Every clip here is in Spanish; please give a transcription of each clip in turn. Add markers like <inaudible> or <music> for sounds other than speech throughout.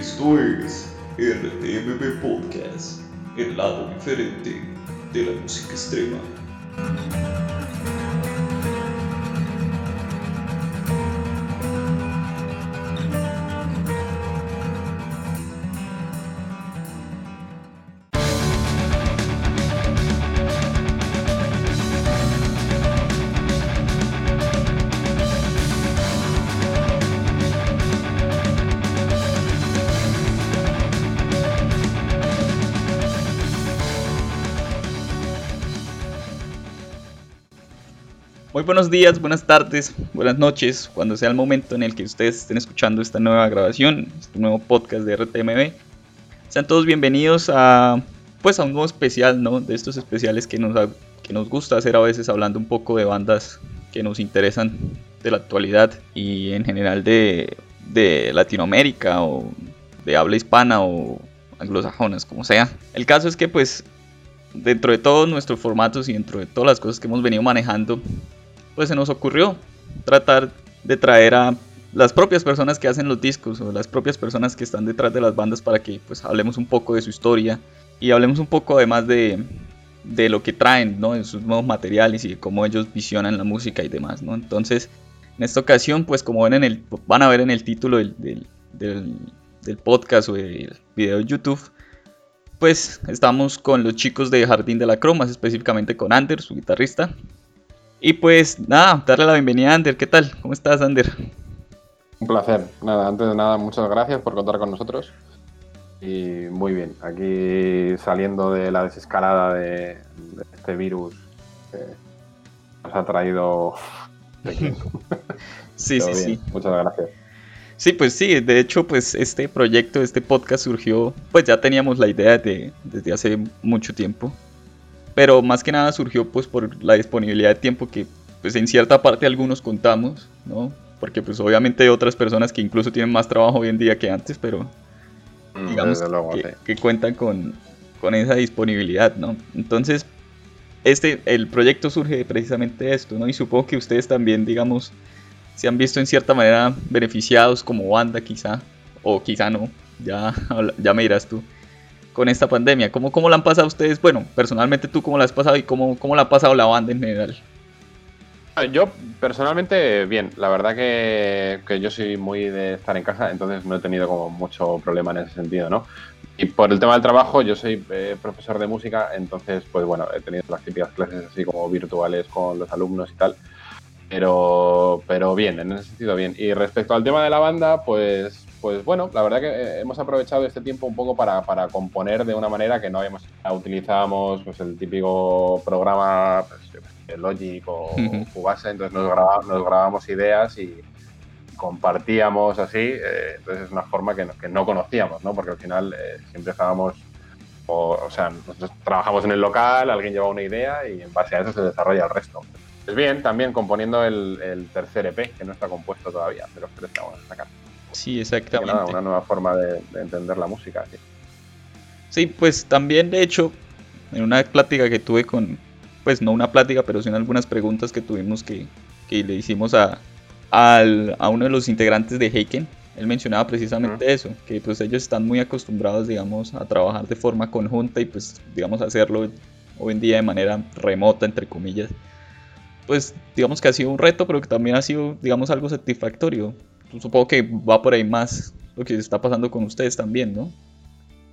Esto es RTMB Podcast, el lado diferente de la música extrema. Buenos días, buenas tardes, buenas noches, cuando sea el momento en el que ustedes estén escuchando esta nueva grabación, este nuevo podcast de RTMB. Sean todos bienvenidos a pues a un nuevo especial, ¿no? De estos especiales que nos, que nos gusta hacer a veces hablando un poco de bandas que nos interesan de la actualidad y en general de, de Latinoamérica o de habla hispana o anglosajonas, como sea. El caso es que pues dentro de todos nuestros formatos y dentro de todas las cosas que hemos venido manejando, pues se nos ocurrió tratar de traer a las propias personas que hacen los discos o las propias personas que están detrás de las bandas para que pues hablemos un poco de su historia y hablemos un poco además de, de lo que traen, ¿no? De sus nuevos materiales y de cómo ellos visionan la música y demás, ¿no? Entonces, en esta ocasión, pues como ven en el, van a ver en el título del, del, del, podcast o del video de YouTube, pues estamos con los chicos de Jardín de la Croma, específicamente con Ander, su guitarrista, y pues nada, darle la bienvenida a Ander. ¿Qué tal? ¿Cómo estás, Ander? Un placer. Nada, antes de nada, muchas gracias por contar con nosotros. Y muy bien, aquí saliendo de la desescalada de, de este virus que nos ha traído. <laughs> sí, sí, sí. Muchas gracias. Sí, pues sí, de hecho, pues este proyecto, este podcast surgió, pues ya teníamos la idea de, desde hace mucho tiempo pero más que nada surgió pues por la disponibilidad de tiempo que pues en cierta parte algunos contamos, ¿no? Porque pues obviamente hay otras personas que incluso tienen más trabajo hoy en día que antes, pero Mm, digamos luego, que, sí. que cuentan con, con esa disponibilidad, ¿no? Entonces, este, el proyecto surge de precisamente esto, ¿no? Y supongo que ustedes también, digamos, se han visto en cierta manera beneficiados como banda quizá, o quizá no, ya, ya me dirás tú con esta pandemia? ¿Cómo, ¿Cómo la han pasado ustedes? Bueno, personalmente tú, ¿cómo la has pasado y cómo, cómo la ha pasado la banda en general? Yo personalmente, bien, la verdad que, que, yo soy muy de estar en casa, entonces no he tenido como mucho problema en ese sentido, ¿no? Y por el tema del trabajo, yo soy eh, profesor de música, entonces, pues bueno, he tenido las típicas clases así como virtuales con los alumnos y tal, pero, pero bien, en ese sentido bien. Y respecto al tema de la banda, pues, pues bueno, la verdad que eh, hemos aprovechado este tiempo un poco para, para componer de una manera que no habíamos. Utilizábamos pues, el típico programa, pues, Logic o Cubase, entonces nos, grabamos, nos grabábamos ideas y compartíamos así. Eh, entonces es una forma que no, que no conocíamos, ¿no? Porque al final eh, siempre estábamos. O, o, sea, nosotros trabajamos en el local, alguien lleva una idea y en base a eso se desarrolla el resto. Pues bien, también componiendo el, el tercer EP, que no está compuesto todavía, tres que vamos a sacar. Sí, exactamente. Nada, una nueva forma de, de entender la música. ¿sí? sí, pues también de hecho, en una plática que tuve con, pues no una plática, pero sí en algunas preguntas que tuvimos que, que le hicimos a, al, a uno de los integrantes de Heiken, él mencionaba precisamente uh -huh. eso, que pues ellos están muy acostumbrados, digamos, a trabajar de forma conjunta y pues, digamos, hacerlo hoy en día de manera remota, entre comillas. Pues digamos que ha sido un reto, pero que también ha sido, digamos, algo satisfactorio supongo que va por ahí más lo que está pasando con ustedes también, ¿no?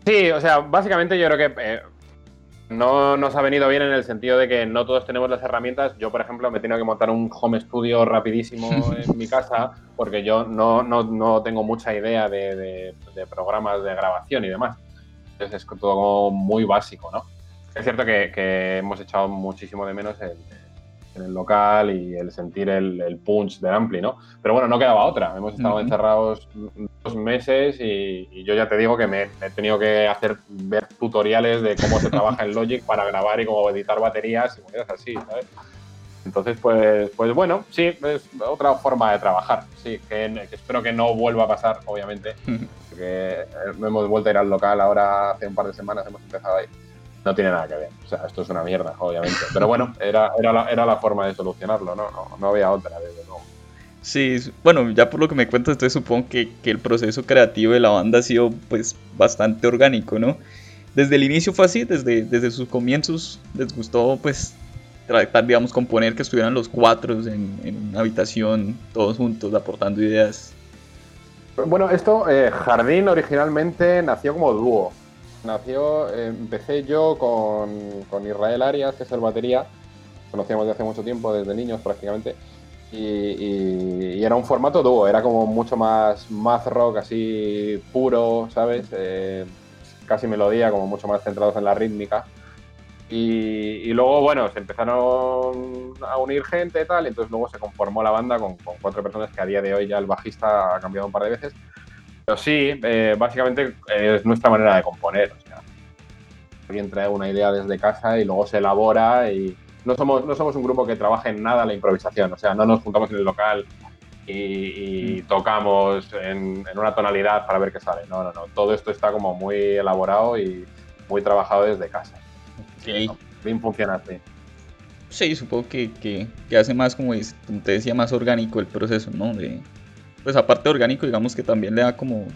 Sí, o sea, básicamente yo creo que eh, no nos ha venido bien en el sentido de que no todos tenemos las herramientas. Yo, por ejemplo, me he tenido que montar un home studio rapidísimo <laughs> en mi casa porque yo no, no, no tengo mucha idea de, de, de, programas de grabación y demás. Entonces es todo como muy básico, ¿no? Es cierto que, que hemos echado muchísimo de menos el, en el local y el sentir el, el, punch del ampli, ¿no? Pero bueno, no quedaba otra. Hemos estado uh -huh. encerrados dos meses y, y, yo ya te digo que me, me, he tenido que hacer ver tutoriales de cómo se trabaja en Logic para grabar y cómo editar baterías y cosas así, ¿sabes? Entonces, pues, pues bueno, sí, es otra forma de trabajar. Sí, que, que espero que no vuelva a pasar, obviamente. Porque hemos vuelto a ir al local ahora hace un par de semanas, hemos empezado ahí no tiene nada que ver. O sea, esto es una mierda, obviamente. Pero bueno, era, era, la, era la forma de solucionarlo, ¿no? No, no había otra, desde luego. Sí, bueno, ya por lo que me cuentas, entonces supongo que, que, el proceso creativo de la banda ha sido pues bastante orgánico, ¿no? Desde el inicio fue así, desde, desde sus comienzos les gustó pues tratar, digamos, componer que estuvieran los cuatro en, en una habitación, todos juntos, aportando ideas. Bueno, esto, eh, Jardín originalmente nació como dúo. Nació, eh, empecé yo con, con, Israel Arias, que es el batería, conocíamos de hace mucho tiempo, desde niños prácticamente, y, era un formato dúo, era como mucho más math rock, así puro, ¿sabes? Eh, casi melodía, como mucho más centrados en la rítmica. Y, luego, bueno, se empezaron a unir gente y tal, y entonces luego se conformó la banda con, cuatro personas que a día de hoy ya el bajista ha cambiado un par de veces. Pero sí, eh, básicamente es nuestra manera de componer. O sea, alguien trae una idea desde casa y luego se elabora y no somos, no somos un grupo que trabaje en nada la improvisación. O sea, no nos juntamos en el local y, mm. tocamos en, en, una tonalidad para ver qué sale. No, no, no. Todo esto está como muy elaborado y muy trabajado desde casa. Okay. Bien funciona así. Sí, supongo que, que, que, hace más, como, te decía, más orgánico el proceso, ¿no? De, pues aparte orgánico, digamos que también le da como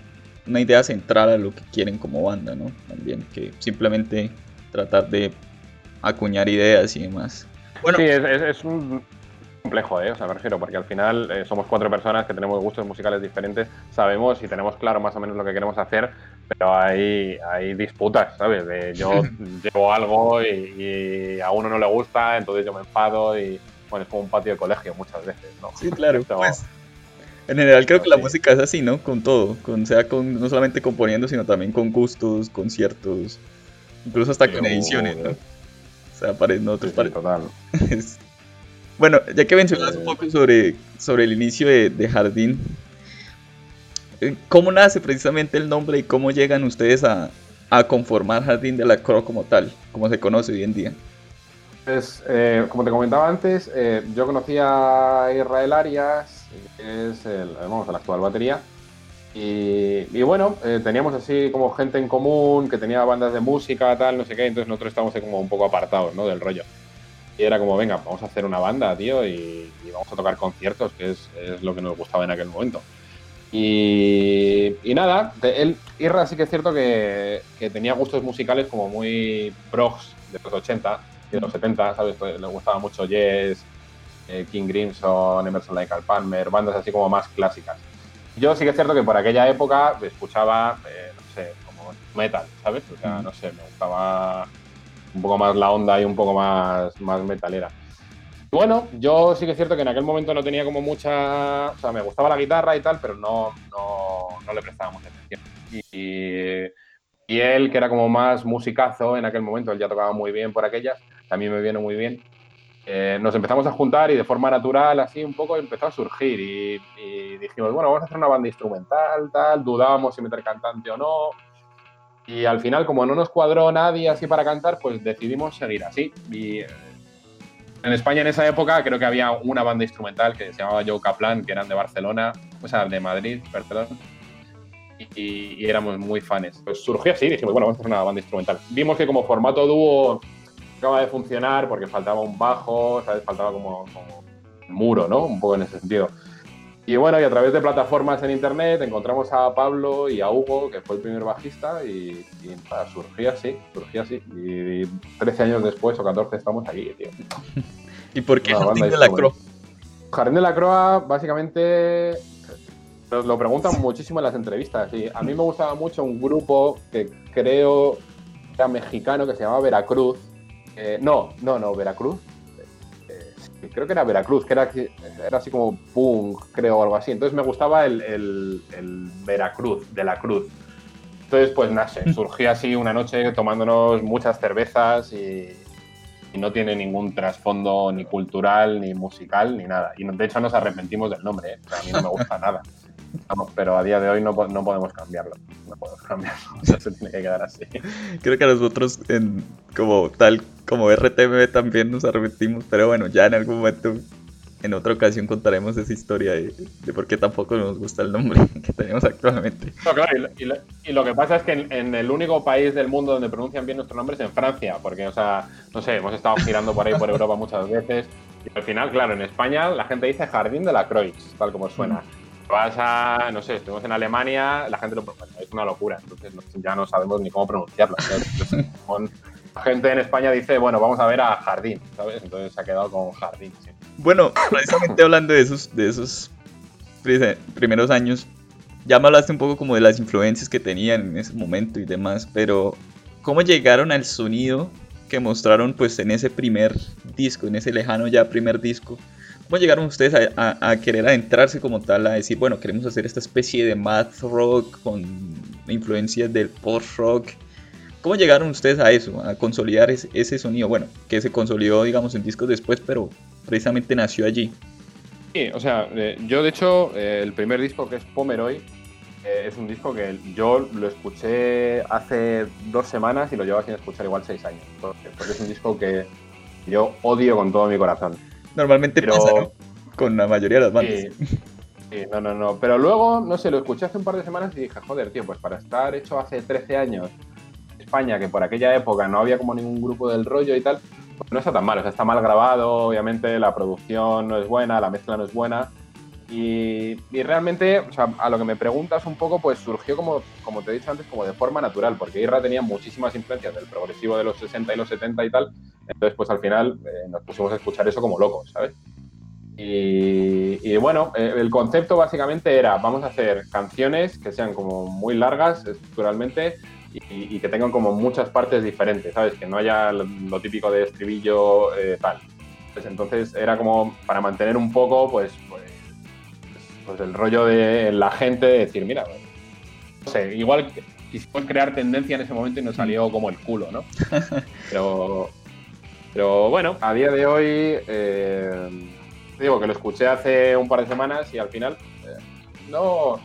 una idea central a lo que quieren como banda, ¿no? También que simplemente tratar de acuñar ideas y demás. Bueno, sí, es, es, es un complejo, ¿eh? O sea, me refiero, porque al final eh, somos cuatro personas que tenemos gustos musicales diferentes, sabemos y tenemos claro más o menos lo que queremos hacer, pero hay, hay disputas, ¿sabes? De yo <laughs> llevo algo y, a uno no le gusta, entonces yo me enfado y, bueno, es como un patio de colegio muchas veces, ¿no? Sí, claro. <laughs> Pues, en general creo que la música es así, ¿no? Con todo, con, sea con, no solamente componiendo, sino también con gustos, conciertos, incluso hasta con ediciones, ¿no? O sea, parece, no, te sí. <laughs> Bueno, ya que mencionas un poco sobre, sobre el inicio de, Jardín, eh, ¿cómo nace precisamente el nombre y cómo llegan ustedes a, conformar Jardín de la Cro como tal, como se conoce hoy en día? Pues, eh, como te comentaba antes, eh, yo conocía a Israel Arias, es el, vamos, el actual batería, y, y bueno, teníamos así como gente en común que tenía bandas de música, tal, no sé qué, entonces nosotros estábamos como un poco apartados ¿no? del rollo. Y era como, venga, vamos a hacer una banda, tío, y, vamos a tocar conciertos, que es, lo que nos gustaba en aquel momento. Y, nada, él, Irra sí que es cierto que, tenía gustos musicales como muy progs de los 80 y de los 70, ¿sabes? Le gustaba mucho Yes, eh, King Crimson, Emerson Lake Palmer, bandas así como más clásicas. Yo sí que es cierto que por aquella época escuchaba, eh, no sé, como metal, ¿sabes? O sea, no sé, me gustaba un poco más la onda y un poco más, más metalera. Bueno, yo sí que es cierto que en aquel momento no tenía como mucha. O sea, me gustaba la guitarra y tal, pero no, no, le prestaba mucha atención. Y, y, él, que era como más musicazo en aquel momento, él ya tocaba muy bien por aquellas, también me viene muy bien. Eh, nos empezamos a juntar y de forma natural, así un poco, empezó a surgir. Y, y dijimos, bueno, vamos a hacer una banda instrumental, tal. Dudábamos si meter cantante o no y al final, como no nos cuadró nadie así para cantar, pues decidimos seguir así. Y eh, en España en esa época creo que había una banda instrumental que se llamaba Joe Kaplan, que eran de Barcelona, o sea, de Madrid, perdón. Y, éramos muy fans. Pues surgió así, dijimos, bueno, vamos a hacer una banda instrumental. Vimos que como formato dúo acaba de funcionar porque faltaba un bajo, ¿sabes? Faltaba como, como un muro, ¿no? Un poco en ese sentido. Y bueno, y a través de plataformas en internet encontramos a Pablo y a Hugo, que fue el primer bajista, y, y surgía así, surgía así. Y 13 años después o 14 estamos aquí, tío. <laughs> ¿Y por qué Jardín de la Croa? Jardín de la Croa, básicamente, lo preguntan muchísimo en las entrevistas. Y a mí me gustaba mucho un grupo que creo era mexicano que se llamaba Veracruz. Eh, no, no, no, Veracruz creo que era Veracruz, que era, era así como punk, creo, o algo así. Entonces me gustaba el, el, Veracruz, de la Cruz. Entonces, pues nada, <laughs> surgió así una noche tomándonos muchas cervezas y, no tiene ningún trasfondo ni cultural, ni musical, ni nada. Y de hecho nos arrepentimos del nombre, ¿eh? a mí no me gusta <laughs> nada. Pero a día de hoy no, no podemos cambiarlo. No podemos cambiarlo. <laughs> se tiene que quedar así. <laughs> Creo que nosotros, en, como tal, como RTM también nos arrepentimos, pero bueno, ya en algún momento, en otra ocasión contaremos esa historia de, por qué tampoco nos gusta el nombre <laughs> que tenemos actualmente. No, claro, y lo, que pasa es que en, el único país del mundo donde pronuncian bien nuestro nombre es en Francia, porque, o sea, no sé, hemos estado girando por ahí por Europa muchas veces Y al final, claro, en España la gente dice Jardín de la Croix, tal como suena. Mm. Vas a, no sé, estuvimos en Alemania, la gente lo bueno, es una locura, entonces ya no sabemos ni cómo pronunciarlo. Entonces, con- <laughs> la gente en España dice, bueno, vamos a ver a Jardín, ¿sabes? Entonces se ha quedado con Jardín. sí. Bueno, precisamente hablando de esos, de esos pri- primeros años, ya me hablaste un poco como de las influencias que tenían en ese momento y demás, pero ¿cómo llegaron al sonido que mostraron pues en ese primer disco, en ese lejano ya primer disco? ¿Cómo llegaron ustedes a, a- a querer adentrarse como tal, a decir, bueno, queremos hacer esta especie de math rock con influencias del post rock? ¿Cómo llegaron ustedes a eso, a consolidar ese, ese sonido? Bueno, que se consolidó, digamos, en discos después, pero precisamente nació allí. Sí, o sea, eh, yo de hecho, eh, el primer disco que es Pomeroy eh, es un disco que yo lo escuché hace dos semanas y lo llevo sin escuchar igual seis años. Porque es un disco que yo odio con todo mi corazón. Normalmente Pero- pasa, ¿no? Con la mayoría de las bandas. Sí, sí, no, no, no. Pero luego, no sé, lo escuché hace un par de semanas y dije, joder, tío, pues para estar hecho hace 13 años en España, que por aquella época no había como ningún grupo del rollo y tal, pues no está tan mal. O sea, está mal grabado, obviamente, la producción no es buena, la mezcla no es buena. Y, y realmente, o sea, a lo que me preguntas un poco, pues surgió como, como te he dicho antes, como de forma natural, porque Irra tenía muchísimas influencias del progresivo de los 60 y los 70 y tal. Entonces, pues al final eh, nos pusimos a escuchar eso como locos, ¿sabes? Y, y bueno, eh, el concepto básicamente era, vamos a hacer canciones que sean como muy largas estructuralmente y, y que tengan como muchas partes diferentes, ¿sabes? Que no haya lo, lo típico de estribillo eh, tal. Pues entonces era como para mantener un poco, pues, pues, pues el rollo de la gente de decir, mira, no sé, igual quisimos crear tendencia en ese momento y nos salió como el culo, ¿no? <laughs> Pero, pero bueno, a día de hoy, eh, digo que lo escuché hace un par de semanas y al final eh, no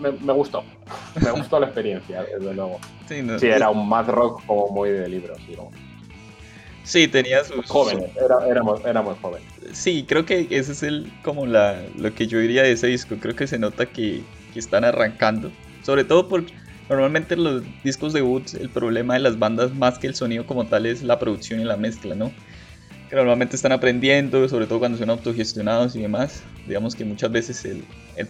me, me gustó. Me gustó la experiencia, desde luego. Sí, no- Sí, era un mad rock como muy de libros, como sí, tenía sus... jóvenes, era- éramos, éramos jóvenes. Sí, creo que ese es el como la, lo que yo diría de ese disco. Creo que se nota que, que están arrancando. Sobre todo porque normalmente los discos de Woods el problema de las bandas más que el sonido como tal es la producción y la mezcla, ¿no? Que normalmente están aprendiendo, sobre todo cuando son autogestionados y demás. Digamos que muchas veces el, el,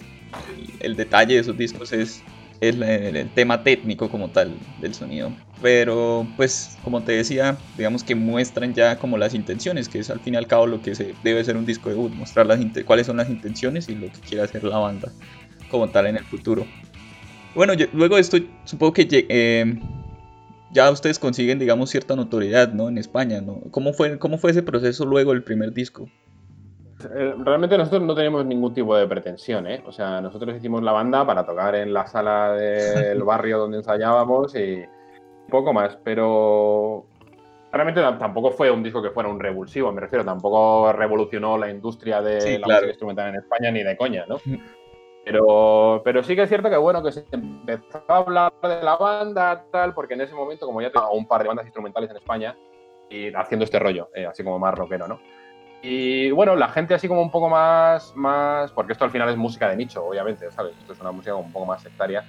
el detalle de esos discos es, el, el tema técnico como tal del sonido. Pero pues como te decía, digamos que muestran ya como las intenciones, que es al fin y al cabo lo que se debe ser un disco de Wood, mostrar las cuáles son las intenciones y lo que quiere hacer la banda como tal en el futuro. Bueno, luego de esto supongo que eh, ya ustedes consiguen, digamos, cierta notoriedad, ¿no? En España, ¿no? ¿Cómo fue, cómo fue ese proceso luego del primer disco? Eh, Realmente nosotros no teníamos ningún tipo de pretensión, ¿eh? O sea, nosotros hicimos la banda para tocar en la sala del <laughs> barrio donde ensayábamos y poco más, pero realmente tam- tampoco fue un disco que fuera un revulsivo, me refiero, tampoco revolucionó la industria de Sí, la claro. música instrumental en España ni de coña, ¿no? Pero, pero sí que es cierto que bueno, que se empezó a hablar de la banda, tal, porque en ese momento, como ya tengo un par de bandas instrumentales en España, y haciendo este rollo, eh, así como más rockero, ¿no? Y bueno, la gente así como un poco más, más, porque esto al final es música de nicho, obviamente, ¿sabes? Esto es una música un poco más sectaria.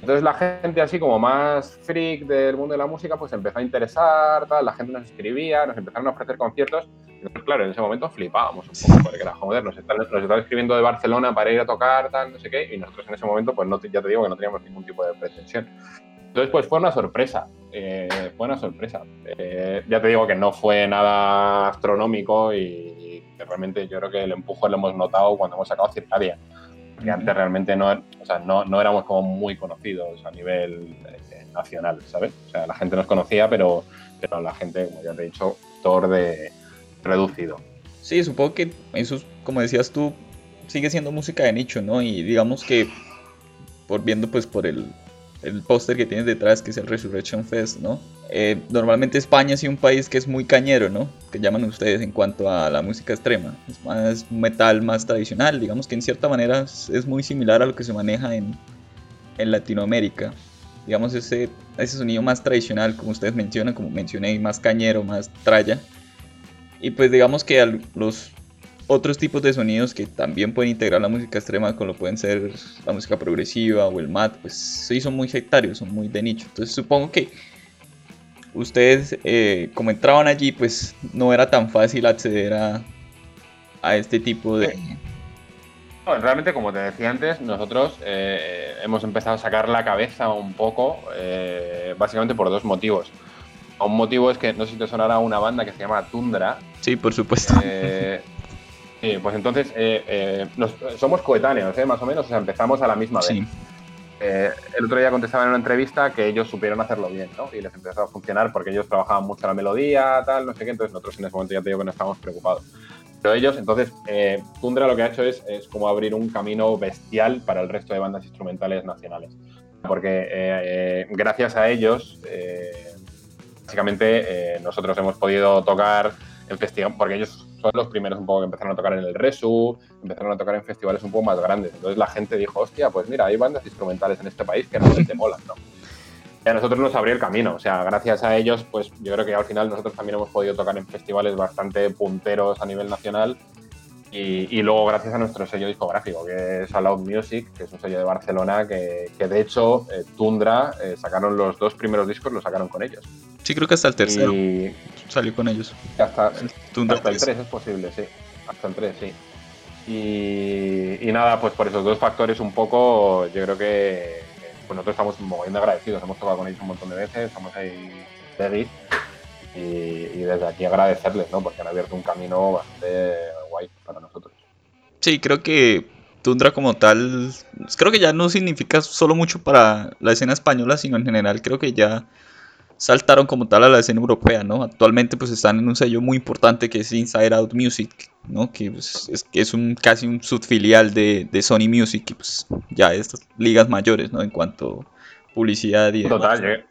Entonces la gente así como más freak del mundo de la música, pues empezó a interesar, tal, la gente nos escribía, nos empezaron a ofrecer conciertos. Nosotros, claro, en ese momento flipábamos un poco, porque era, joder, nos están, nos están escribiendo de Barcelona para ir a tocar, tal, no sé qué, y nosotros en ese momento, pues no, ya te digo que no teníamos ningún tipo de pretensión. Entonces, pues fue una sorpresa, eh, fue una sorpresa. Eh, ya te digo que no fue nada astronómico y, realmente yo creo que el empuje lo hemos notado cuando hemos sacado Circadia. Porque antes realmente no, o sea, no, no éramos como muy conocidos a nivel eh, nacional, ¿sabes? O sea, la gente nos conocía, pero, pero la gente, como ya te he dicho, actor de reducido. Sí, supongo que eso, es, como decías tú, sigue siendo música de nicho, ¿no? Y digamos que, por viendo pues por el, el póster que tienes detrás, que es el Resurrection Fest, ¿no? Eh, normalmente España sí un país que es muy cañero, ¿no? Que llaman ustedes en cuanto a la música extrema. Es más metal, más tradicional. Digamos que en cierta manera es, muy similar a lo que se maneja en, en Latinoamérica. Digamos ese, ese sonido más tradicional, como ustedes mencionan, como mencioné, más cañero, más tralla. Y pues digamos que los otros tipos de sonidos que también pueden integrar la música extrema, como lo pueden ser la música progresiva o el mat, pues sí son muy sectarios, son muy de nicho. Entonces supongo que ustedes, eh, como entraban allí, pues no era tan fácil acceder a, a este tipo de... realmente, como te decía antes, nosotros eh, hemos empezado a sacar la cabeza un poco, eh, básicamente por dos motivos. Un motivo es que no sé si te sonará una banda que se llama Tundra. Sí, por supuesto. Eh, sí, pues entonces somos coetáneos, más o menos, o sea, empezamos a la misma vez. Sí. el otro día contestaba en una entrevista que ellos supieron hacerlo bien, ¿no? Y les empezó a funcionar porque ellos trabajaban mucho la melodía, tal, no sé qué, entonces nosotros en ese momento ya te digo que no estábamos preocupados. Pero ellos, entonces, eh, Tundra lo que ha hecho es, es, como abrir un camino bestial para el resto de bandas instrumentales nacionales. Porque eh, gracias a ellos, eh, básicamente, nosotros hemos podido tocar en festivales, porque ellos son los primeros un poco que empezaron a tocar en el Resu, empezaron a tocar en festivales un poco más grandes. Entonces la gente dijo, hostia, pues mira, hay bandas instrumentales en este país que realmente <laughs> molan, ¿no? y a nosotros nos abrió el camino. O sea, gracias a ellos, pues yo creo que al final nosotros también hemos podido tocar en festivales bastante punteros a nivel nacional. Y, luego gracias a nuestro sello discográfico, que es Loud Music, que es un sello de Barcelona, que, de hecho eh, Tundra eh, sacaron los dos primeros discos, los sacaron con ellos. Sí, creo que hasta el tercero salió con ellos. Hasta, el, hasta el 3 es posible, sí. Hasta el 3, sí. Y, y, nada, pues por esos dos factores un poco, yo creo que pues nosotros estamos muy agradecidos. Hemos tocado con ellos un montón de veces, estamos ahí de y, y desde aquí agradecerles, ¿no? Porque han abierto un camino bastante guay para nosotros. Sí, creo que Tundra como tal, creo que ya no significa solo mucho para la escena española, sino en general creo que ya saltaron como tal a la escena europea, ¿no? Actualmente pues están en un sello muy importante que es Inside Out Music, ¿no? Que pues, es, es un casi un subfilial de, Sony Music y pues ya estas ligas mayores, ¿no? En cuanto a publicidad y Total,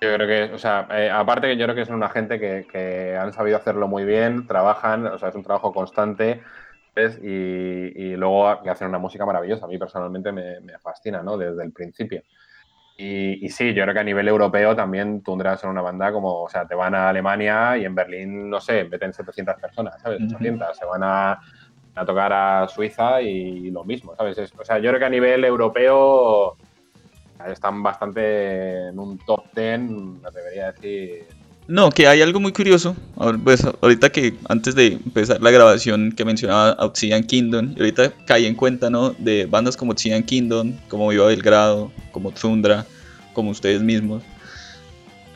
yo, creo que, o sea, eh, aparte que yo creo que son una gente que, han sabido hacerlo muy bien, trabajan, o sea, es un trabajo constante. Y, luego hacen una música maravillosa. A mí personalmente me, me fascina, ¿no? Desde el principio. Y, sí, yo creo que a nivel europeo también Tundra son una banda como, o sea, te van a Alemania y en Berlín, no sé, meten 700 personas, ¿sabes? 800. Se van a, a, tocar a Suiza y lo mismo, ¿sabes? o sea, yo creo que a nivel europeo están bastante en un top 10, me debería decir. No, que hay algo muy curioso. Pues ahorita que antes de empezar la grabación que mencionaba Obsidian Kingdom, y ahorita caí en cuenta, ¿no? De bandas como Obsidian Kingdom, como Viva Belgrado, como Tundra, como ustedes mismos.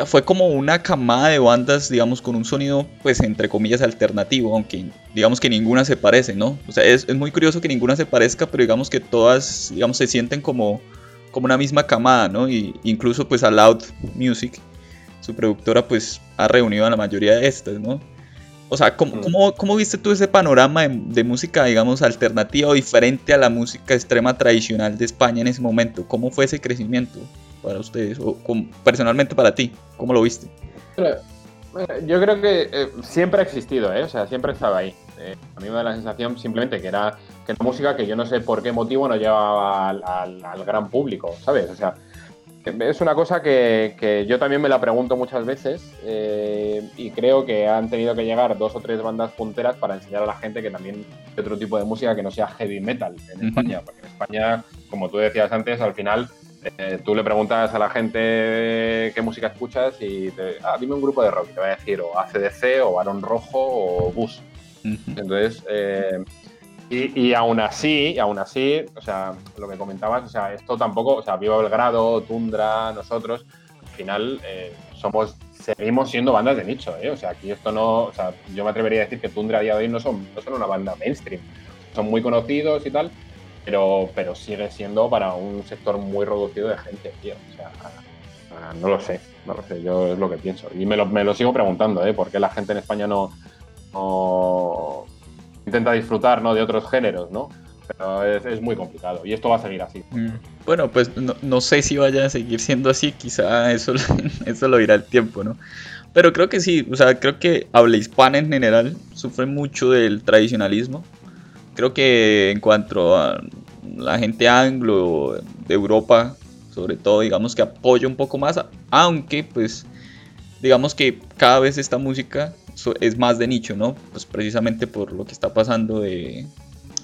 Fue como una camada de bandas, digamos, con un sonido, pues, entre comillas, alternativo, aunque digamos que ninguna se parece, ¿no? O sea, es, es muy curioso que ninguna se parezca, pero digamos que todas, digamos, se sienten como, como una misma camada, ¿no? Y incluso, pues, a Loud Music, su productora, pues, ha reunido a la mayoría de estas, ¿no? O sea, ¿cómo, mm. cómo, viste tú ese panorama de, de, música, digamos, alternativa o diferente a la música extrema tradicional de España en ese momento? ¿Cómo fue ese crecimiento? para ustedes? O personalmente para ti, ¿cómo lo viste? Yo creo que eh, siempre ha existido, ¿eh? o sea, siempre estaba ahí. Eh, a mí me da la sensación simplemente que era que era música que yo no sé por qué motivo no llevaba al, gran público, ¿sabes? O sea, es una cosa que, que yo también me la pregunto muchas veces eh, y creo que han tenido que llegar dos o tres bandas punteras para enseñar a la gente que también hay otro tipo de música que no sea heavy metal en España, porque en España, como tú decías antes, al final eh, tú le preguntas a la gente qué música escuchas y te, ah, dime un grupo de rock, te va a decir o ACDC o Barón Rojo o Bus. Entonces, eh, y, aún así, aún así, o sea, lo que comentabas, o sea, esto tampoco, o sea, Viva Belgrado, Tundra, nosotros, al final eh, somos, seguimos siendo bandas de nicho, ¿eh? O sea, aquí esto no, o sea, yo me atrevería a decir que Tundra a día de hoy no son, no son una banda mainstream, son muy conocidos y tal, pero, pero sigue siendo para un sector muy reducido de gente, tío. O sea, no lo sé, no lo sé, yo es lo que pienso. Y me lo, me lo sigo preguntando, ¿eh? ¿Por qué la gente en España no intenta disfrutar ¿no? de otros géneros, ¿no? Pero es, muy complicado y esto va a seguir así. Mm. Bueno, pues no, no, sé si vaya a seguir siendo así, quizá eso, <laughs> eso lo dirá el tiempo, ¿no? Pero creo que sí, o sea, creo que habla hispana en general sufre mucho del tradicionalismo creo que en cuanto a la gente anglo de Europa, sobre todo, digamos que apoya un poco más, aunque pues digamos que cada vez esta música es más de nicho, ¿no? Pues precisamente por lo que está pasando de,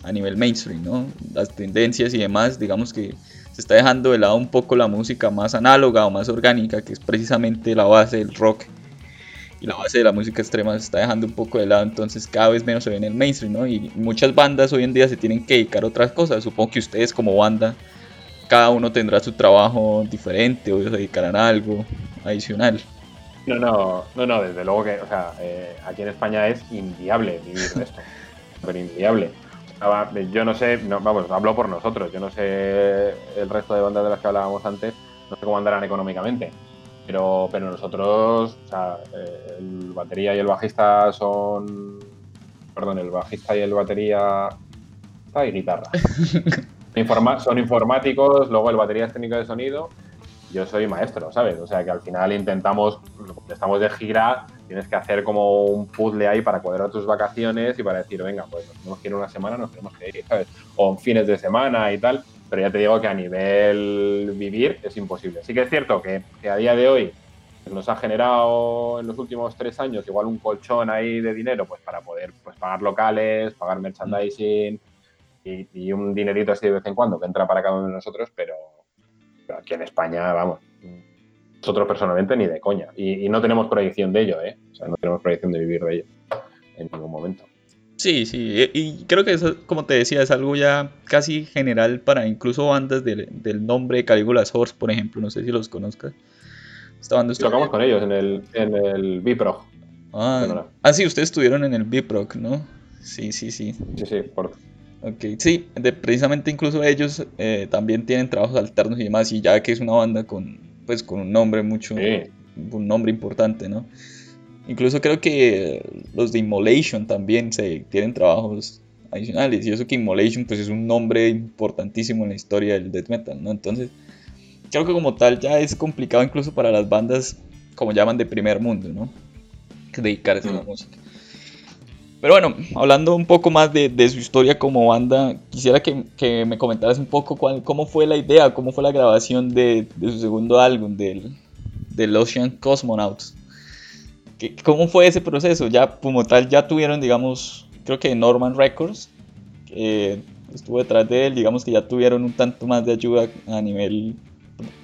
a nivel mainstream, ¿no? Las tendencias y demás, digamos que se está dejando de lado un poco la música más análoga o más orgánica, que es precisamente la base del rock y la base de la música extrema se está dejando un poco de lado, entonces cada vez menos se ve en el mainstream, ¿no? Y muchas bandas hoy en día se tienen que dedicar a otras cosas. Supongo que ustedes como banda, cada uno tendrá su trabajo diferente o se dedicarán a algo adicional. No, no, no, no, desde luego que, o sea, eh, aquí en España es inviable vivir de esto, <laughs> pero inviable. yo no sé, vamos, hablo por nosotros, yo no sé el resto de bandas de las que hablábamos antes, no sé cómo andarán económicamente pero, pero nosotros, o sea, eh, el batería y el bajista son. Perdón, el bajista y el batería. y guitarra. <laughs> son informáticos, luego el batería es técnico de sonido. Yo soy maestro, ¿sabes? O sea que al final intentamos, estamos de gira, tienes que hacer como un puzzle ahí para cuadrar tus vacaciones y para decir, venga, pues nos tenemos que ir una semana, nos tenemos que ir, ¿sabes? O fines de semana y tal pero ya te digo que a nivel vivir es imposible. Sí que es cierto que, a día de hoy nos ha generado en los últimos tres años igual un colchón ahí de dinero pues para poder pues, pagar locales, pagar merchandising y, un dinerito así de vez en cuando que entra para cada uno de nosotros, pero, aquí en España, vamos, nosotros personalmente ni de coña. Y, y, no tenemos proyección de ello, ¿eh? O sea, no tenemos proyección de vivir de ello en ningún momento. Sí, sí, y creo que eso, como te decía, es algo ya casi general para incluso bandas del, nombre de Caligula's Horse, por ejemplo, no sé si los conozcas. Esta banda Tocamos con ellos en el, en el Biproc. Ah, ah, sí, ustedes estuvieron en el Biproc, ¿no? Sí, sí, sí. Sí, sí, por... Ok, sí, precisamente incluso ellos eh, también tienen trabajos alternos y demás, y ya que es una banda con, pues, con un nombre mucho, un nombre importante, ¿no? Incluso creo que los de Immolation también se tienen trabajos adicionales. Y eso que Immolation pues es un nombre importantísimo en la historia del death metal, ¿no? Entonces, creo que como tal ya es complicado incluso para las bandas como llaman de primer mundo, ¿no? Dedicarse a la mm. música. Pero bueno, hablando un poco más de, su historia como banda, quisiera que, me comentaras un poco cuál, cómo fue la idea, cómo fue la grabación de, su segundo álbum, del, del Ocean Cosmonauts. ¿Cómo fue ese proceso? Ya como tal, ya tuvieron, digamos, creo que Norman Records, estuvo detrás de él, digamos que ya tuvieron un tanto más de ayuda a nivel,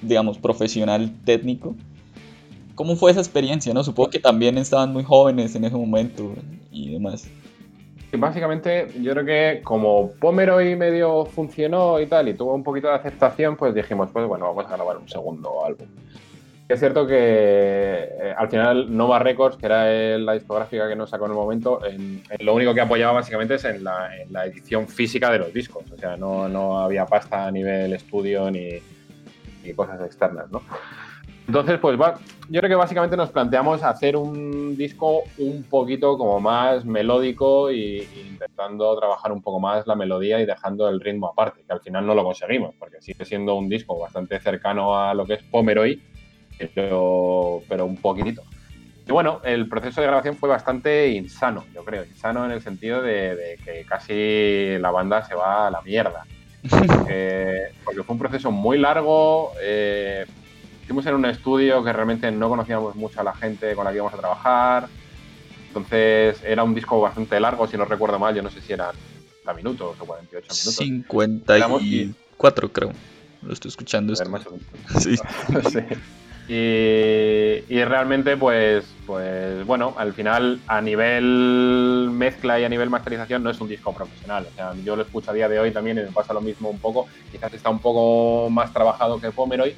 digamos, profesional, técnico. ¿Cómo fue esa experiencia? No? Supongo que también estaban muy jóvenes en ese momento y demás. Básicamente, yo creo que como Pomeroy medio funcionó y tal, y tuvo un poquito de aceptación, pues dijimos, pues bueno, vamos a grabar un segundo álbum. Es cierto que eh, al final Nova Records, que era la discográfica que nos sacó en el momento, en, lo único que apoyaba básicamente es en la, edición física de los discos. O sea, no, había pasta a nivel estudio ni, cosas externas, ¿no? Entonces, pues yo creo que básicamente nos planteamos hacer un disco un poquito como más melódico e intentando trabajar un poco más la melodía y dejando el ritmo aparte, que al final no lo conseguimos, porque sigue siendo un disco bastante cercano a lo que es Pomeroy, pero, pero un poquitito. Y bueno, el proceso de grabación fue bastante insano, yo creo. Insano en el sentido de, que casi la banda se va a la mierda. <laughs> Porque, fue un proceso muy largo. Eh, hicimos en un estudio que realmente no conocíamos mucho a la gente con la que íbamos a trabajar. Entonces era un disco bastante largo, si no recuerdo mal. Yo no sé si eran 50 minutos o 48 minutos. 54 creo. Lo estoy escuchando. Esto. <laughs> Sí. <laughs> sí. Y, realmente, pues, pues, bueno, al final, a nivel mezcla y a nivel masterización, no es un disco profesional. O sea, yo lo escucho a día de hoy también y me pasa lo mismo un poco. Quizás está un poco más trabajado que Pomeroy,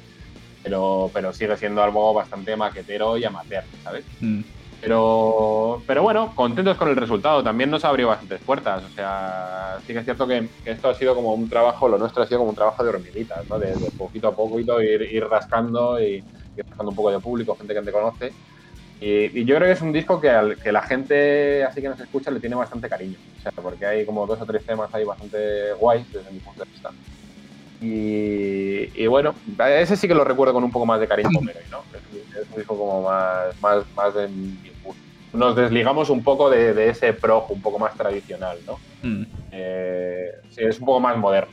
pero, pero sigue siendo algo bastante maquetero y amateur, ¿sabes? Mm. Pero, pero bueno, contentos con el resultado. También nos abrió bastantes puertas. O sea, sí que es cierto que, esto ha sido como un trabajo, lo nuestro ha sido como un trabajo de hormiguitas, ¿no? De, poquito a poquito ir, ir rascando y buscando un poco de público, gente que te conoce. Y, yo creo que es un disco que, al, que la gente así que nos escucha le tiene bastante cariño. O sea, porque hay como dos o tres temas ahí bastante guays desde mi punto de vista. Y, bueno, ese sí que lo recuerdo con un poco más de cariño ¿no? Es, un disco como más, más, más de Nos desligamos un poco de, ese prog un poco más tradicional, ¿no? Mm. Eh, sí, es un poco más moderno.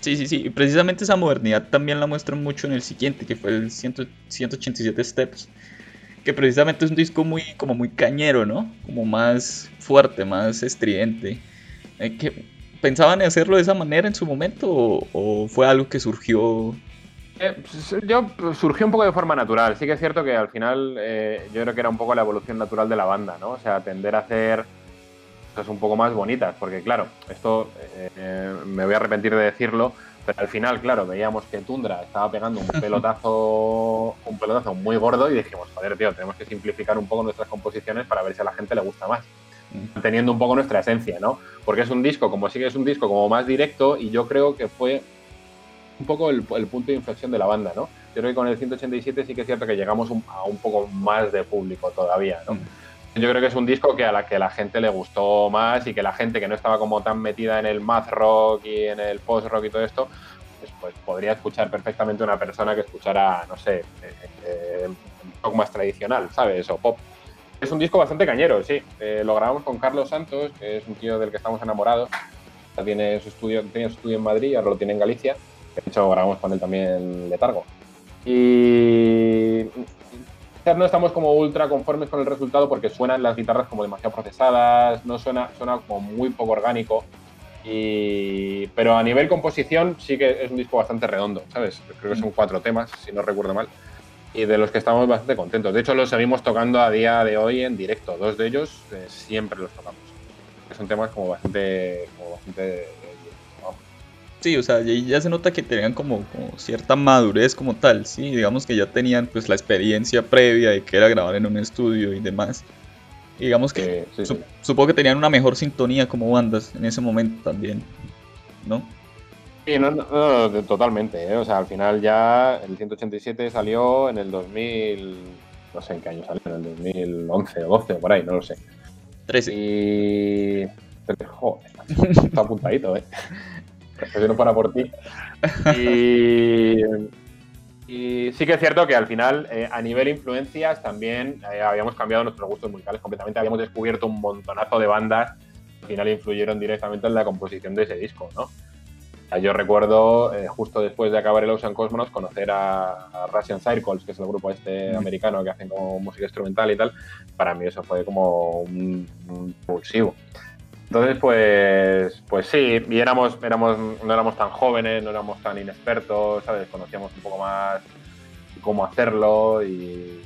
Sí, sí, sí. Y precisamente esa modernidad también la muestran mucho en el siguiente, que fue el 187 Steps. Que precisamente es un disco muy, como muy cañero, ¿no? Como más fuerte, más estridente. Eh, ¿Pensaban hacerlo de esa manera en su momento o, fue algo que surgió Eh, pues, yo pues, surgió un poco de forma natural. Sí que es cierto que al final eh, yo creo que era un poco la evolución natural de la banda, ¿no? O sea, tender a hacer cosas un poco más bonitas, porque claro, esto eh, me voy a arrepentir de decirlo, pero al final, claro, veíamos que Tundra estaba pegando un pelotazo, un pelotazo muy gordo y dijimos, joder, tío, tenemos que simplificar un poco nuestras composiciones para ver si a la gente le gusta más. Mm. Teniendo un poco nuestra esencia, ¿no? Porque es un disco, como sí que es un disco como más directo, y yo creo que fue un poco el, punto de inflexión de la banda, ¿no? Yo creo que con el 187 sí que es cierto que llegamos a un poco más de público todavía, ¿no? Mm. Yo creo que es un disco que a la que la gente le gustó más y que la gente que no estaba como tan metida en el math rock y en el post rock y todo esto, pues, pues podría escuchar perfectamente una persona que escuchara, no sé, eh, eh, un poco más tradicional, ¿sabes? O pop. Es un disco bastante cañero, sí. Eh, lo grabamos con Carlos Santos, que es un tío del que estamos enamorados. Tiene su estudio, tenía su estudio en Madrid, ahora lo tiene en Galicia. De hecho, grabamos con él también Letargo. Y no estamos como ultra conformes con el resultado porque suenan las guitarras como demasiado procesadas, no suena, suena como muy poco orgánico. Y... Pero a nivel composición sí que es un disco bastante redondo, ¿sabes? Creo que son cuatro temas, si no recuerdo mal. Y de los que estamos bastante contentos. De hecho, los seguimos tocando a día de hoy en directo. Dos de ellos eh, siempre los tocamos. Son temas como bastante, como bastante Sí, o sea, ya se nota que tenían como, cierta madurez como tal, sí, digamos que ya tenían pues la experiencia previa de que era grabar en un estudio y demás. digamos que supongo que tenían una mejor sintonía como bandas en ese momento también, ¿no? Sí, no, no, totalmente, ¿eh? o sea, al final ya el 187 salió en el 2000, no sé en qué año salió, en el 2011 o 12 o por ahí, no lo sé. 13. Y... Joder, está apuntadito, ¿eh? Pues no para por ti. Y, sí que es cierto que al final, eh, a nivel influencias, también eh, habíamos cambiado nuestros gustos musicales completamente. Habíamos descubierto un montonazo de bandas que al final influyeron directamente en la composición de ese disco, ¿no? Yo recuerdo, eh, justo después de acabar el Ocean Cosmos, conocer a, Russian Circles, que es el grupo este americano que hacen como música instrumental y tal. Para mí eso fue como un, un pulsivo. Entonces, pues, pues sí, y éramos, éramos, no éramos tan jóvenes, no éramos tan inexpertos, ¿sabes? Conocíamos un poco más cómo hacerlo y,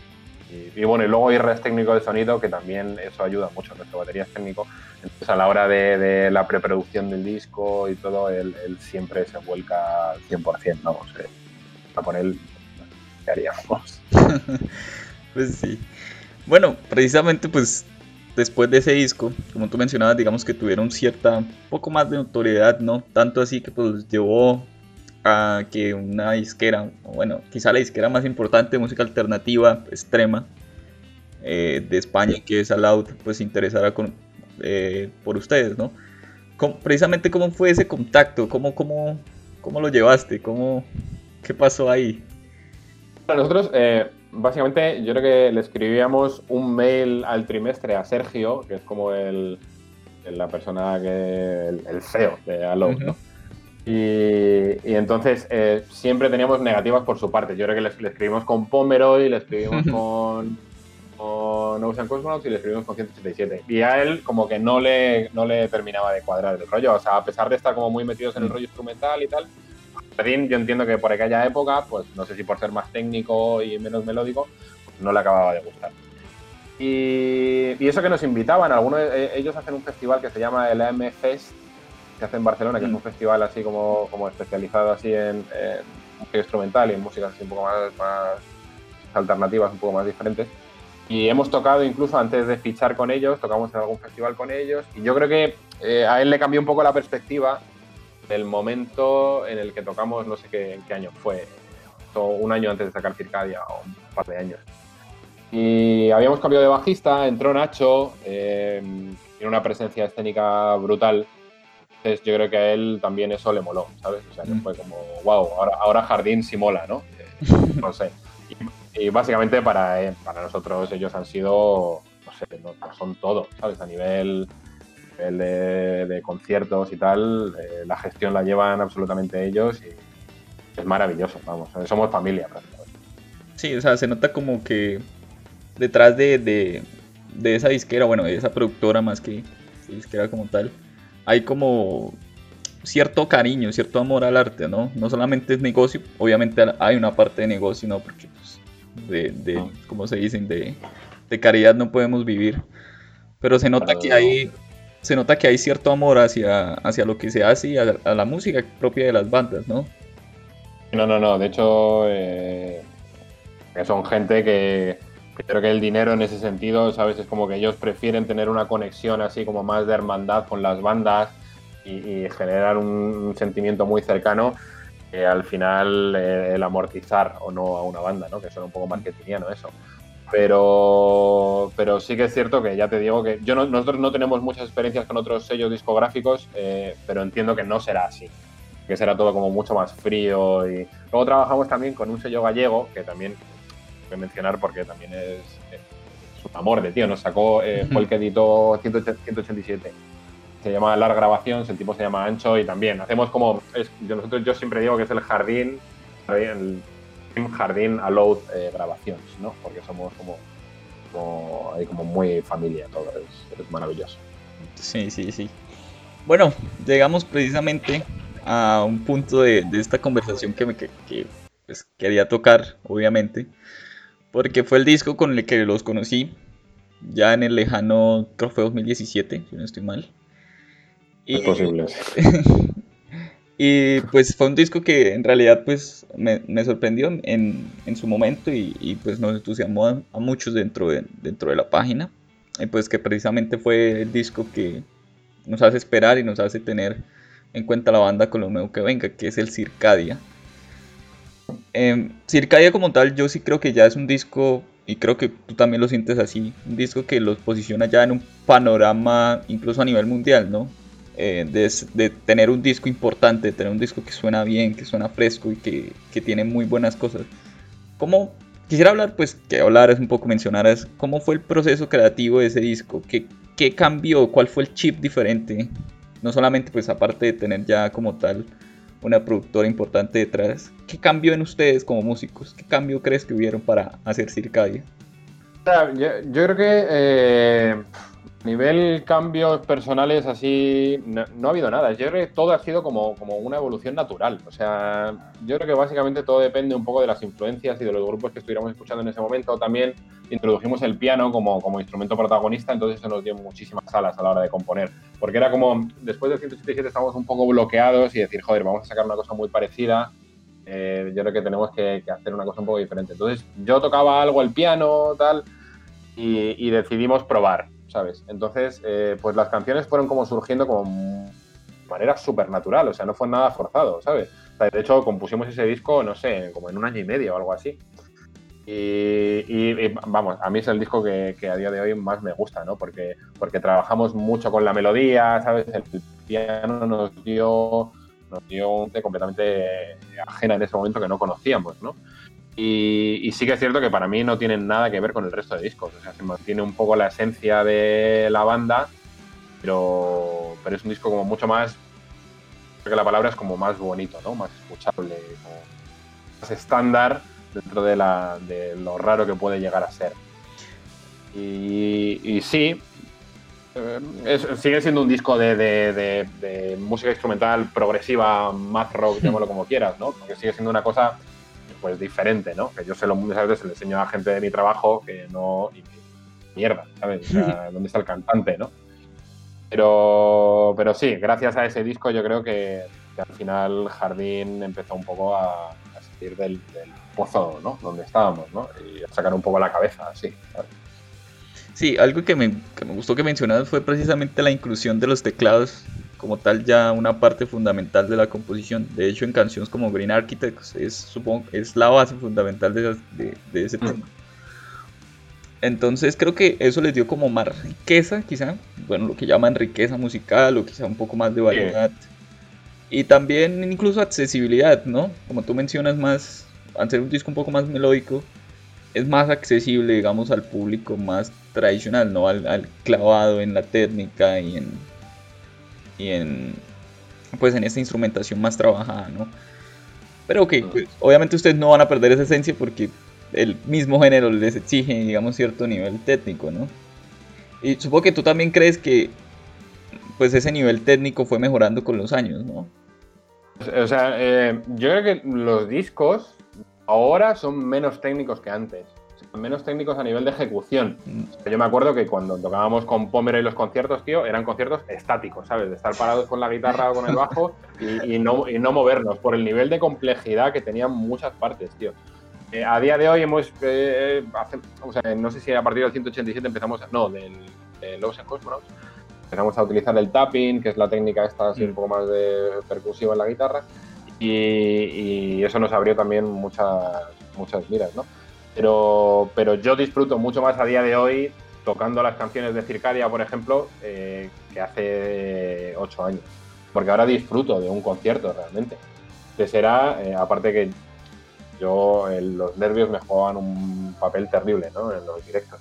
bueno, y luego hay res técnico de sonido, que también eso ayuda mucho, nuestro batería es técnico. Entonces, a la hora de, la preproducción del disco y todo, él, siempre se vuelca al 100%, vamos, eh, a por él, ¿qué haríamos? <laughs> pues sí. Bueno, precisamente pues después de ese disco, como tú mencionabas, digamos que tuvieron cierta, poco más de notoriedad, ¿no? Tanto así que pues llevó a que una disquera, bueno, quizá la disquera más importante de música alternativa extrema eh, de España, que es Aloud, pues se interesara con, eh, por ustedes, ¿no? precisamente cómo fue ese contacto, cómo, cómo, cómo lo llevaste, cómo, qué pasó ahí. Para nosotros, eh, básicamente yo creo que le escribíamos un mail al trimestre a Sergio, que es como el, la persona que. el, CEO de Allo, ¿no? Y, entonces eh, siempre teníamos negativas por su parte. Yo creo que le, escribimos con Pomeroy, le escribimos <laughs> con, con Ocean Cosmonauts y le escribimos con 187. Y a él como que no le, no le terminaba de cuadrar el rollo. O sea, a pesar de estar como muy metidos en el rollo instrumental y tal, yo entiendo que por aquella época, pues no sé si por ser más técnico y menos melódico, pues, no le acababa de gustar. Y, eso que nos invitaban, algunos ellos hacen un festival que se llama el AM Fest, que hace en Barcelona, que es un mm. festival así como, como especializado así en, música instrumental y en músicas así un poco más, alternativas, un poco más diferentes. Y hemos tocado incluso antes de fichar con ellos, tocamos en algún festival con ellos. Y yo creo que eh, a él le cambió un poco la perspectiva el momento en el que tocamos, no sé qué, en qué año fue, un año antes de sacar Circadia o un par de años. Y habíamos cambiado de bajista, entró Nacho, eh, tiene una presencia escénica brutal. Entonces yo creo que a él también eso le moló, ¿sabes? O sea, que mm. fue como, wow, ahora, ahora Jardín sí mola, ¿no? Eh, <laughs> no sé. Y, básicamente para, eh, para nosotros ellos han sido, no sé, no, son todo, ¿sabes? A nivel nivel de, conciertos y tal, eh, la gestión la llevan absolutamente ellos y es maravilloso, vamos, somos familia prácticamente. Sí, o sea, se nota como que detrás de, de, esa disquera, bueno, de esa productora más que disquera como tal, hay como, cierto cariño, cierto amor al arte, ¿no? No solamente es negocio, obviamente hay una parte de negocio, ¿no? Porque, pues, de, de Ah. como se dicen, de, de caridad no podemos vivir. Pero se nota que hay, se nota que hay cierto amor hacia, hacia lo que se hace y a, a la música propia de las bandas, ¿no? No, no, no. De hecho, eh, son gente que creo que el dinero en ese sentido, ¿sabes? Es como que ellos prefieren tener una conexión así como más de hermandad con las bandas y, y generar un, un sentimiento muy cercano que al final eh, el amortizar o no a una banda, ¿no? Que suena un poco marketingiano eso. Pero, pero sí que es cierto que ya te digo que yo no- nosotros no tenemos muchas experiencias con otros sellos discográficos, eh, pero entiendo que no será así que será todo como mucho más frío. Y luego trabajamos también con un sello gallego, que también a mencionar porque también es, es un amor de tío. Nos sacó, eh, fue el que editó 180 187. Se llama Larga Grabaciones, el tipo se llama Ancho y también hacemos como. es- yo, nosotros, yo siempre digo que es el jardín, el jardín allowed eh, grabaciones, ¿no? Porque somos como, como, ahí como muy familia, todo es, es maravilloso. Sí, sí, sí. Bueno, llegamos precisamente a un punto de, de esta conversación que, me, que, que, pues, quería tocar, obviamente, porque fue el disco con el que los conocí, ya en el lejano Trofeo 2017, si no estoy mal. Es posible. <laughs> y pues fue un disco que en realidad pues me, me sorprendió en, en su momento y, y, pues nos entusiasmó a, a muchos dentro de, dentro de la página. Y pues que precisamente fue el disco que nos hace esperar y nos hace tener en cuenta la banda con lo nuevo que venga, que es el Circadia. Eh, Circadia como tal, yo sí creo que ya es un disco, y creo que tú también lo sientes así, un disco que los posiciona ya en un panorama incluso a nivel mundial, ¿no? Eh, de, de, tener un disco importante, de tener un disco que suena bien, que suena fresco y que, que tiene muy buenas cosas. ¿Cómo, quisiera hablar, pues, que hablaras un poco, mencionaras cómo fue el proceso creativo de ese disco, qué, qué cambió, cuál fue el chip diferente, no solamente, pues, aparte de tener ya como tal una productora importante detrás, ¿qué cambió en ustedes como músicos? ¿Qué cambio crees que hubieron para hacer Circadia? Yo, yo creo que eh, nivel cambios personales así no, ha habido nada. Yo creo que todo ha sido como, como una evolución natural. O sea, yo creo que básicamente todo depende un poco de las influencias y de los grupos que estuviéramos escuchando en ese momento. También introdujimos el piano como, como instrumento protagonista, entonces eso nos dio muchísimas alas a la hora de componer. Porque era como, después del 177 estábamos un poco bloqueados y decir, joder, vamos a sacar una cosa muy parecida. Eh, yo creo que tenemos que, que, hacer una cosa un poco diferente. Entonces yo tocaba algo el piano, tal, y, y decidimos probar, ¿sabes? Entonces, eh, pues las canciones fueron como surgiendo como de manera súper natural, o sea, no fue nada forzado, ¿sabes? O sea, de hecho, compusimos ese disco, no sé, como en un año y medio o algo así. Y, y, y, vamos, a mí es el disco que, que, a día de hoy más me gusta, ¿no? Porque, porque trabajamos mucho con la melodía, ¿sabes? El piano nos dio, nos dio un completamente ajena en ese momento que no conocíamos, ¿no? Y, y, sí que es cierto que para mí no tienen nada que ver con el resto de discos. O sea, se mantiene un poco la esencia de la banda, pero, pero es un disco como mucho más. Creo que la palabra es como más bonito, ¿no? Más escuchable, como más estándar dentro de, la, de lo raro que puede llegar a ser. Y, y sí, es, sigue siendo un disco de, de, música instrumental progresiva, más rock, <laughs> llámalo como quieras, ¿no? Porque sigue siendo una cosa pues diferente, ¿no? Que yo se lo muchas veces le enseño a gente de mi trabajo que no. Y, mierda, ¿sabes? O sea, <laughs> ¿dónde está el cantante, no? Pero, pero sí, gracias a ese disco yo creo que, que al final Jardín empezó un poco a, a salir del, del, pozo, ¿no? Donde estábamos, ¿no? Y a sacar un poco la cabeza, ¿sabes? Sí, algo que me, que me gustó que mencionas fue precisamente la inclusión de los teclados como tal ya una parte fundamental de la composición. De hecho, en canciones como Green Architects es, supongo, es la base fundamental de, de, de ese tema. Entonces creo que eso les dio como más riqueza, quizá, bueno, lo que llaman riqueza musical o quizá un poco más de variedad. Y también incluso accesibilidad, ¿no? Como tú mencionas más, al ser un disco un poco más melódico, es más accesible, digamos, al público más tradicional, ¿no? Al, al clavado en la técnica y en, y en pues en esta instrumentación más trabajada, ¿no? Pero que pues, obviamente ustedes no van a perder esa esencia porque el mismo género les exige, digamos, cierto nivel técnico, ¿no? Y supongo que tú también crees que pues ese nivel técnico fue mejorando con los años, ¿no? O sea, eh, yo creo que los discos ahora son menos técnicos que antes. Menos técnicos a nivel de ejecución. Mm. Yo me acuerdo que cuando tocábamos con Pomeroy los conciertos, tío, eran conciertos estáticos, ¿sabes? De estar parados con la guitarra o con el bajo y, no, y no movernos por el nivel de complejidad que tenían muchas partes, tío. Eh, a día de hoy hemos, eh, o sea, no sé si a partir del 187 empezamos, no, del, Los Cosmonauts, empezamos a utilizar el tapping, que es la técnica esta así un mm. poco más de percusiva en la guitarra, y, eso nos abrió también muchas, muchas miras, ¿no? Pero, pero yo disfruto mucho más a día de hoy tocando las canciones de Circadia, por ejemplo, eh, que hace ocho años. Porque ahora disfruto de un concierto realmente. Que será, aparte que yo los nervios me jugaban un papel terrible ¿no? en los directos.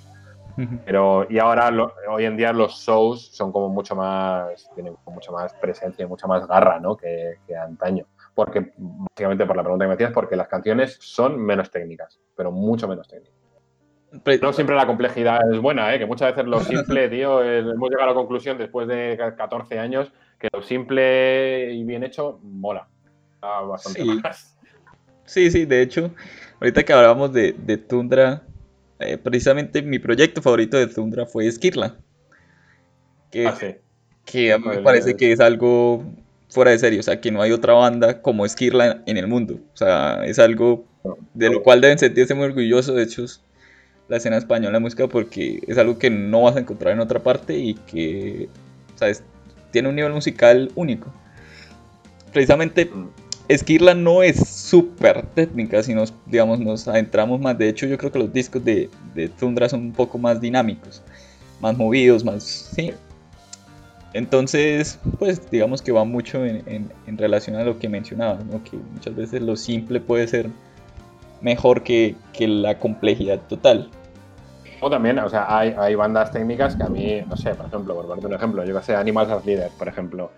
Pero, y ahora, hoy en día, los shows son como mucho más, tienen mucha más presencia y mucha más garra, ¿no? Que, que, antaño. Porque, básicamente, por la pregunta que me hacías, porque las canciones son menos técnicas, pero mucho menos técnicas. No siempre la complejidad es buena, ¿eh? Que muchas veces lo <laughs> simple, tío, hemos llegado a la conclusión después de 14 años que lo simple y bien hecho mola. Bastante más. Sí, sí, de hecho, ahorita que hablábamos de, Tundra, eh, precisamente mi proyecto favorito de Tundra fue Skirla. Que, ah, que a mí me parece que es algo fuera de serio, o sea, que no hay otra banda como Skirla en el mundo. O sea, es algo de lo cual deben sentirse muy orgullosos, de hecho, la escena española de música, porque es algo que no vas a encontrar en otra parte y que, o tiene un nivel musical único. Precisamente. Esquirla no es súper técnica, si nos, digamos, nos adentramos más. De hecho, yo creo que los discos de, de Tundra son un poco más dinámicos, más movidos, más. Sí. Entonces, pues digamos que va mucho en, relación a lo que mencionabas, ¿no? que muchas veces lo simple puede ser mejor que, que la complejidad total. O también, o sea, hay, hay, bandas técnicas que a mí, no sé, por ejemplo, por darte un ejemplo, yo que sé, Animals as Leaders, por ejemplo.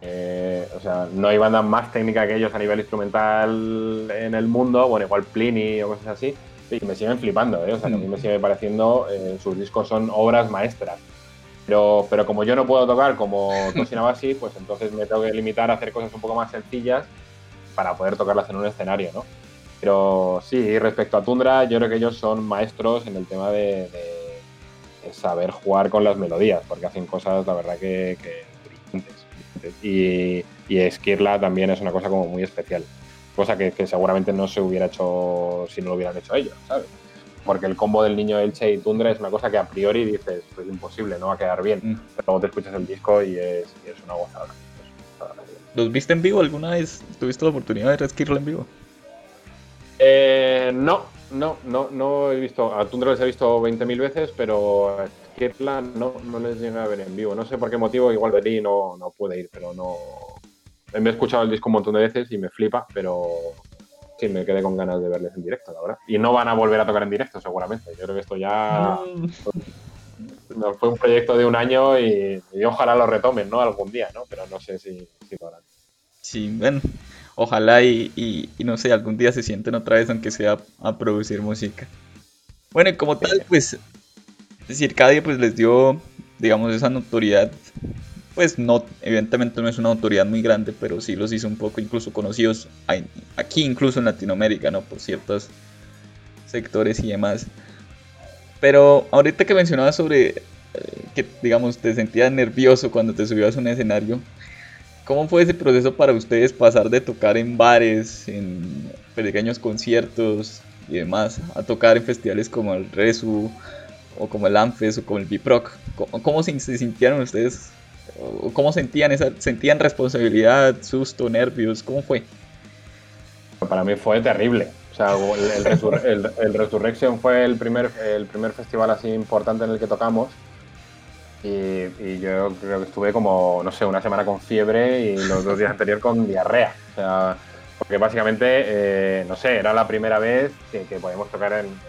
Eh, o sea, no hay banda más técnica que ellos a nivel instrumental en el mundo, bueno, igual Pliny o cosas así, y me siguen flipando, ¿eh? O sea, que a mí me sigue pareciendo, eh, sus discos son obras maestras. Pero, pero como yo no puedo tocar como Tosin Abasi, pues entonces me tengo que limitar a hacer cosas un poco más sencillas para poder tocarlas en un escenario, ¿no? Pero sí, respecto a Tundra, yo creo que ellos son maestros en el tema de, saber jugar con las melodías, porque hacen cosas, la verdad, que, brillantes. Y, y Esquirla también es una cosa como muy especial, cosa que, seguramente no se hubiera hecho si no lo hubieran hecho ellos, ¿sabes? Porque el combo del niño Elche y Tundra es una cosa que a priori dices, pues es imposible, no va a quedar bien. Mm. Pero luego te escuchas el disco y es, una gozada. ¿Los viste en vivo alguna vez? ¿Tuviste la oportunidad de ver Esquirla en vivo? Eh, no, no, no, no he visto. A Tundra les he visto 20.000 veces, pero a Skirla no, no les llegué a ver en vivo. No sé por qué motivo, igual verí y no, no pude ir, pero no. Me he escuchado el disco un montón de veces y me flipa, pero sí, me quedé con ganas de verles en directo, la verdad. Y no van a volver a tocar en directo, seguramente. Yo creo que esto ya. No. Fue un proyecto de un año y, ojalá lo retomen, ¿no? Algún día, ¿no? Pero no sé si, si lo harán. Sí, bueno, ojalá y, no sé, algún día se sienten otra vez, aunque sea a producir música. Bueno, y como tal, pues, Circadia pues les dio, digamos, esa notoriedad. Pues no, evidentemente no es una autoridad muy grande, pero sí los hizo un poco incluso conocidos aquí, incluso en Latinoamérica, ¿no? Por ciertos sectores y demás. Pero ahorita que mencionabas sobre eh, que, digamos, te sentías nervioso cuando te subías a un escenario, ¿Cómo fue ese proceso para ustedes pasar de tocar en bares, en pequeños conciertos y demás, a tocar en festivales como el Resu, o como el Anfes, o como el Biproc? ¿Cómo, se, sintieron ustedes? ¿O ¿Cómo sentían esa, sentían responsabilidad, susto, nervios? ¿Cómo fue? Para mí fue terrible. O sea, el, el, <laughs> Resurrection fue el primer, el primer festival así importante en el que tocamos y, yo creo que estuve como, no sé, una semana con fiebre y los dos días anteriores con diarrea. O sea, porque básicamente, eh, no sé, era la primera vez que, podíamos tocar en, un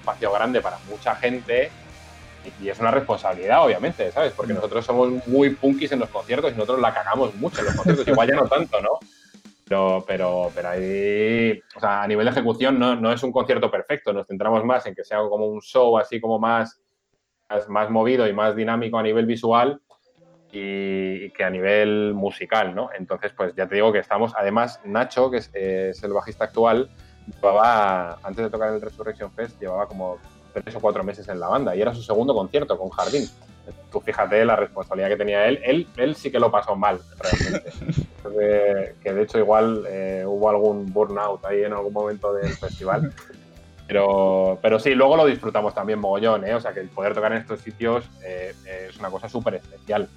espacio grande para mucha gente y, es una responsabilidad, obviamente, ¿sabes? Porque mm. nosotros somos muy punkis en los conciertos y nosotros la cagamos mucho en los conciertos, igual ya no tanto, ¿no? Pero, pero, pero ahí, o sea, a nivel de ejecución no, no es un concierto perfecto, nos centramos más en que sea como un show así como más más movido y más dinámico a nivel visual. y, que a nivel musical, ¿no? Entonces, pues ya te digo que estamos, además, Nacho, que es, el bajista actual, llevaba, antes de tocar el Resurrection Fest, llevaba como tres o cuatro meses en la banda y era su segundo concierto con Jardín. Tú fíjate la responsabilidad que tenía él. Él, él sí que lo pasó mal, realmente. <laughs> que, de hecho igual eh, hubo algún burnout ahí en algún momento del festival. Pero, pero sí, luego lo disfrutamos también mogollón, ¿eh? O sea, que el poder tocar en estos sitios eh, es una cosa súper especial.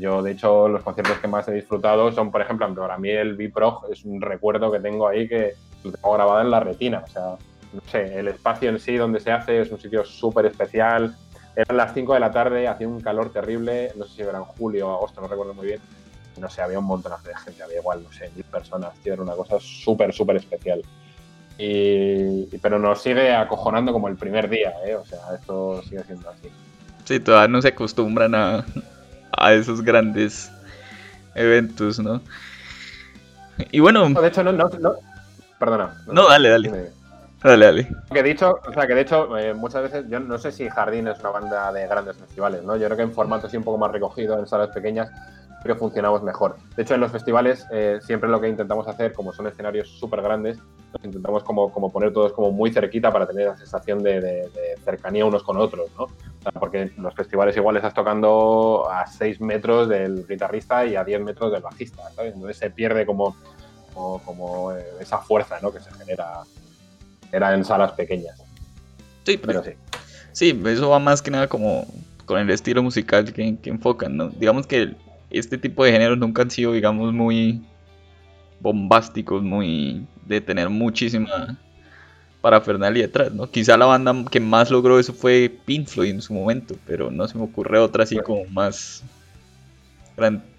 yo, de hecho, los conciertos que más he disfrutado son, por ejemplo, para mí el Biprog es un recuerdo que tengo ahí que lo tengo grabado en la retina. O sea, no sé, el espacio en sí donde se hace es un sitio súper especial. Eran las 5 de la tarde, hacía un calor terrible, no sé si era en julio o agosto, no recuerdo muy bien. No sé, había un montón de gente, había igual, no sé, mil personas, tío, era una cosa súper, súper especial. Y, pero nos sigue acojonando como el primer día, ¿eh? O sea, esto sigue siendo así. Sí, todavía no se acostumbran a, a esos grandes eventos, ¿no? Y bueno... de hecho, no, no, perdona. No, dale, dale. Que dicho, o sea, que de hecho, eh, muchas veces, yo no sé si Jardín es una banda de grandes festivales, ¿no? Yo creo que en formato así un poco más recogido, en salas pequeñas, creo que funcionamos mejor. De hecho, en los festivales eh, siempre lo que intentamos hacer, como son escenarios súper grandes, nos intentamos como, como, poner todos como muy cerquita para tener la sensación de, cercanía unos con otros, ¿no? porque los festivales igual estás tocando a 6 metros del guitarrista y a 10 metros del bajista, ¿sabes? Entonces se pierde como, como, eh, esa fuerza, ¿no? Que se genera era en salas pequeñas. Sí, pero sí. Sí, eso va más que nada como con el estilo musical que, enfocan, ¿no? Digamos que este tipo de géneros nunca han sido, digamos, muy bombásticos, muy de tener muchísima parafernalia detrás, ¿no? Quizá la banda que más logró eso fue Pink Floyd en su momento, pero no se me ocurre otra así como más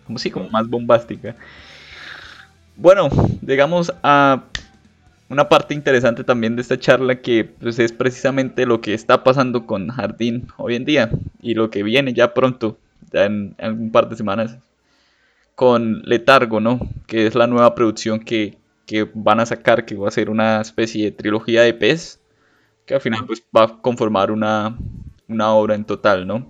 como sí, como más bombástica. Bueno, llegamos a una parte interesante también de esta charla que pues, es precisamente lo que está pasando con Jardín hoy en día y lo que viene ya pronto, ya en, un par de semanas, con Letargo, ¿no? Que es la nueva producción que, van a sacar, que va a ser una especie de trilogía de pez, que al final pues, va a conformar una, obra en total, ¿no?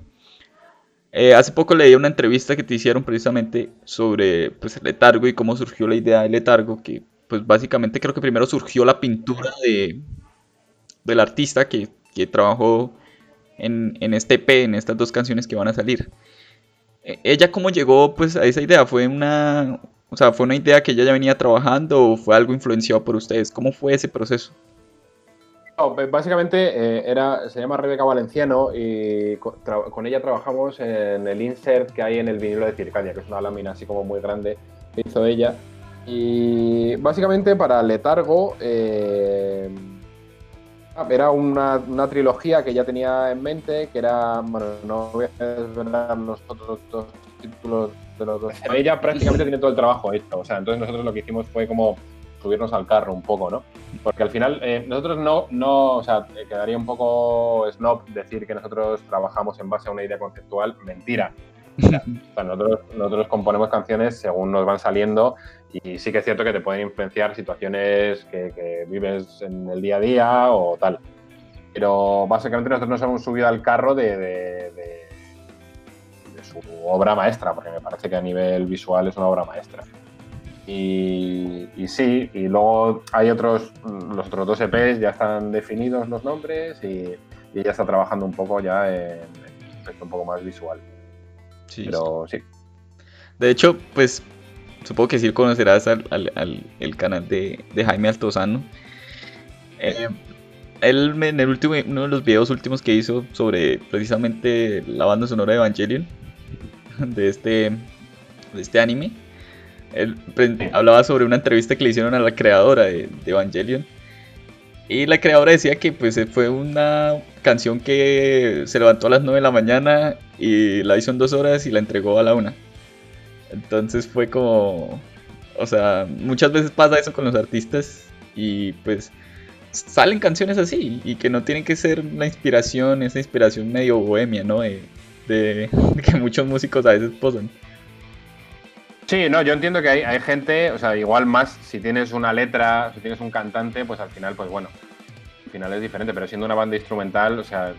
Eh, hace poco leí una entrevista que te hicieron precisamente sobre pues, el letargo y cómo surgió la idea del letargo, que pues básicamente creo que primero surgió la pintura de, del artista que, trabajó en, en, este EP, en estas dos canciones que van a salir. E, ¿Ella cómo llegó pues a esa idea? ¿Fue una, o sea, ¿fue una idea que ella ya venía trabajando o fue algo influenciado por ustedes? ¿Cómo fue ese proceso? básicamente eh, era, se llama Rebeca Valenciano y con, ella trabajamos en el insert que hay en el vinilo de Circadia, que es una lámina así como muy grande que hizo ella. Y básicamente para Letargo eh, era una, trilogía que ya tenía en mente, que era, bueno, no voy a desvelar los otros dos títulos de los dos. Ella prácticamente tiene todo el trabajo hecho, o sea, entonces nosotros lo que hicimos fue como subirnos al carro un poco, ¿no? Porque al final eh, nosotros no, no, o sea, quedaría un poco snob decir que nosotros trabajamos en base a una idea conceptual, mentira. nosotros, nosotros componemos canciones según nos van saliendo y sí que es cierto que te pueden influenciar situaciones que, vives en el día a día o tal. Pero básicamente nosotros nos hemos subido al carro de, su obra maestra, porque me parece que a nivel visual es una obra maestra. Y, sí, y luego hay otros, los otros dos EPs ya están definidos los nombres y, y ya está trabajando un poco ya en, en un poco más visual. Sí, Pero sí. De hecho, pues supongo que sí conocerás al, el canal de, Jaime Altozano. Eh, él en el último, uno de los videos últimos que hizo sobre precisamente la banda sonora de Evangelion, <laughs> de este, de este anime, él hablaba sobre una entrevista que le hicieron a la creadora de, Evangelion. Y la creadora decía que pues fue una canción que se levantó a las 9 de la mañana y la hizo en dos horas y la entregó a la una. Entonces fue como, o sea, muchas veces pasa eso con los artistas y pues salen canciones así y que no tienen que ser la inspiración, esa inspiración medio bohemia, ¿no? De, que muchos músicos a veces posan. Sí, no, yo entiendo que hay, hay, gente, o sea, igual más si tienes una letra, si tienes un cantante, pues al final, pues bueno, al final es diferente, pero siendo una banda instrumental, o sea,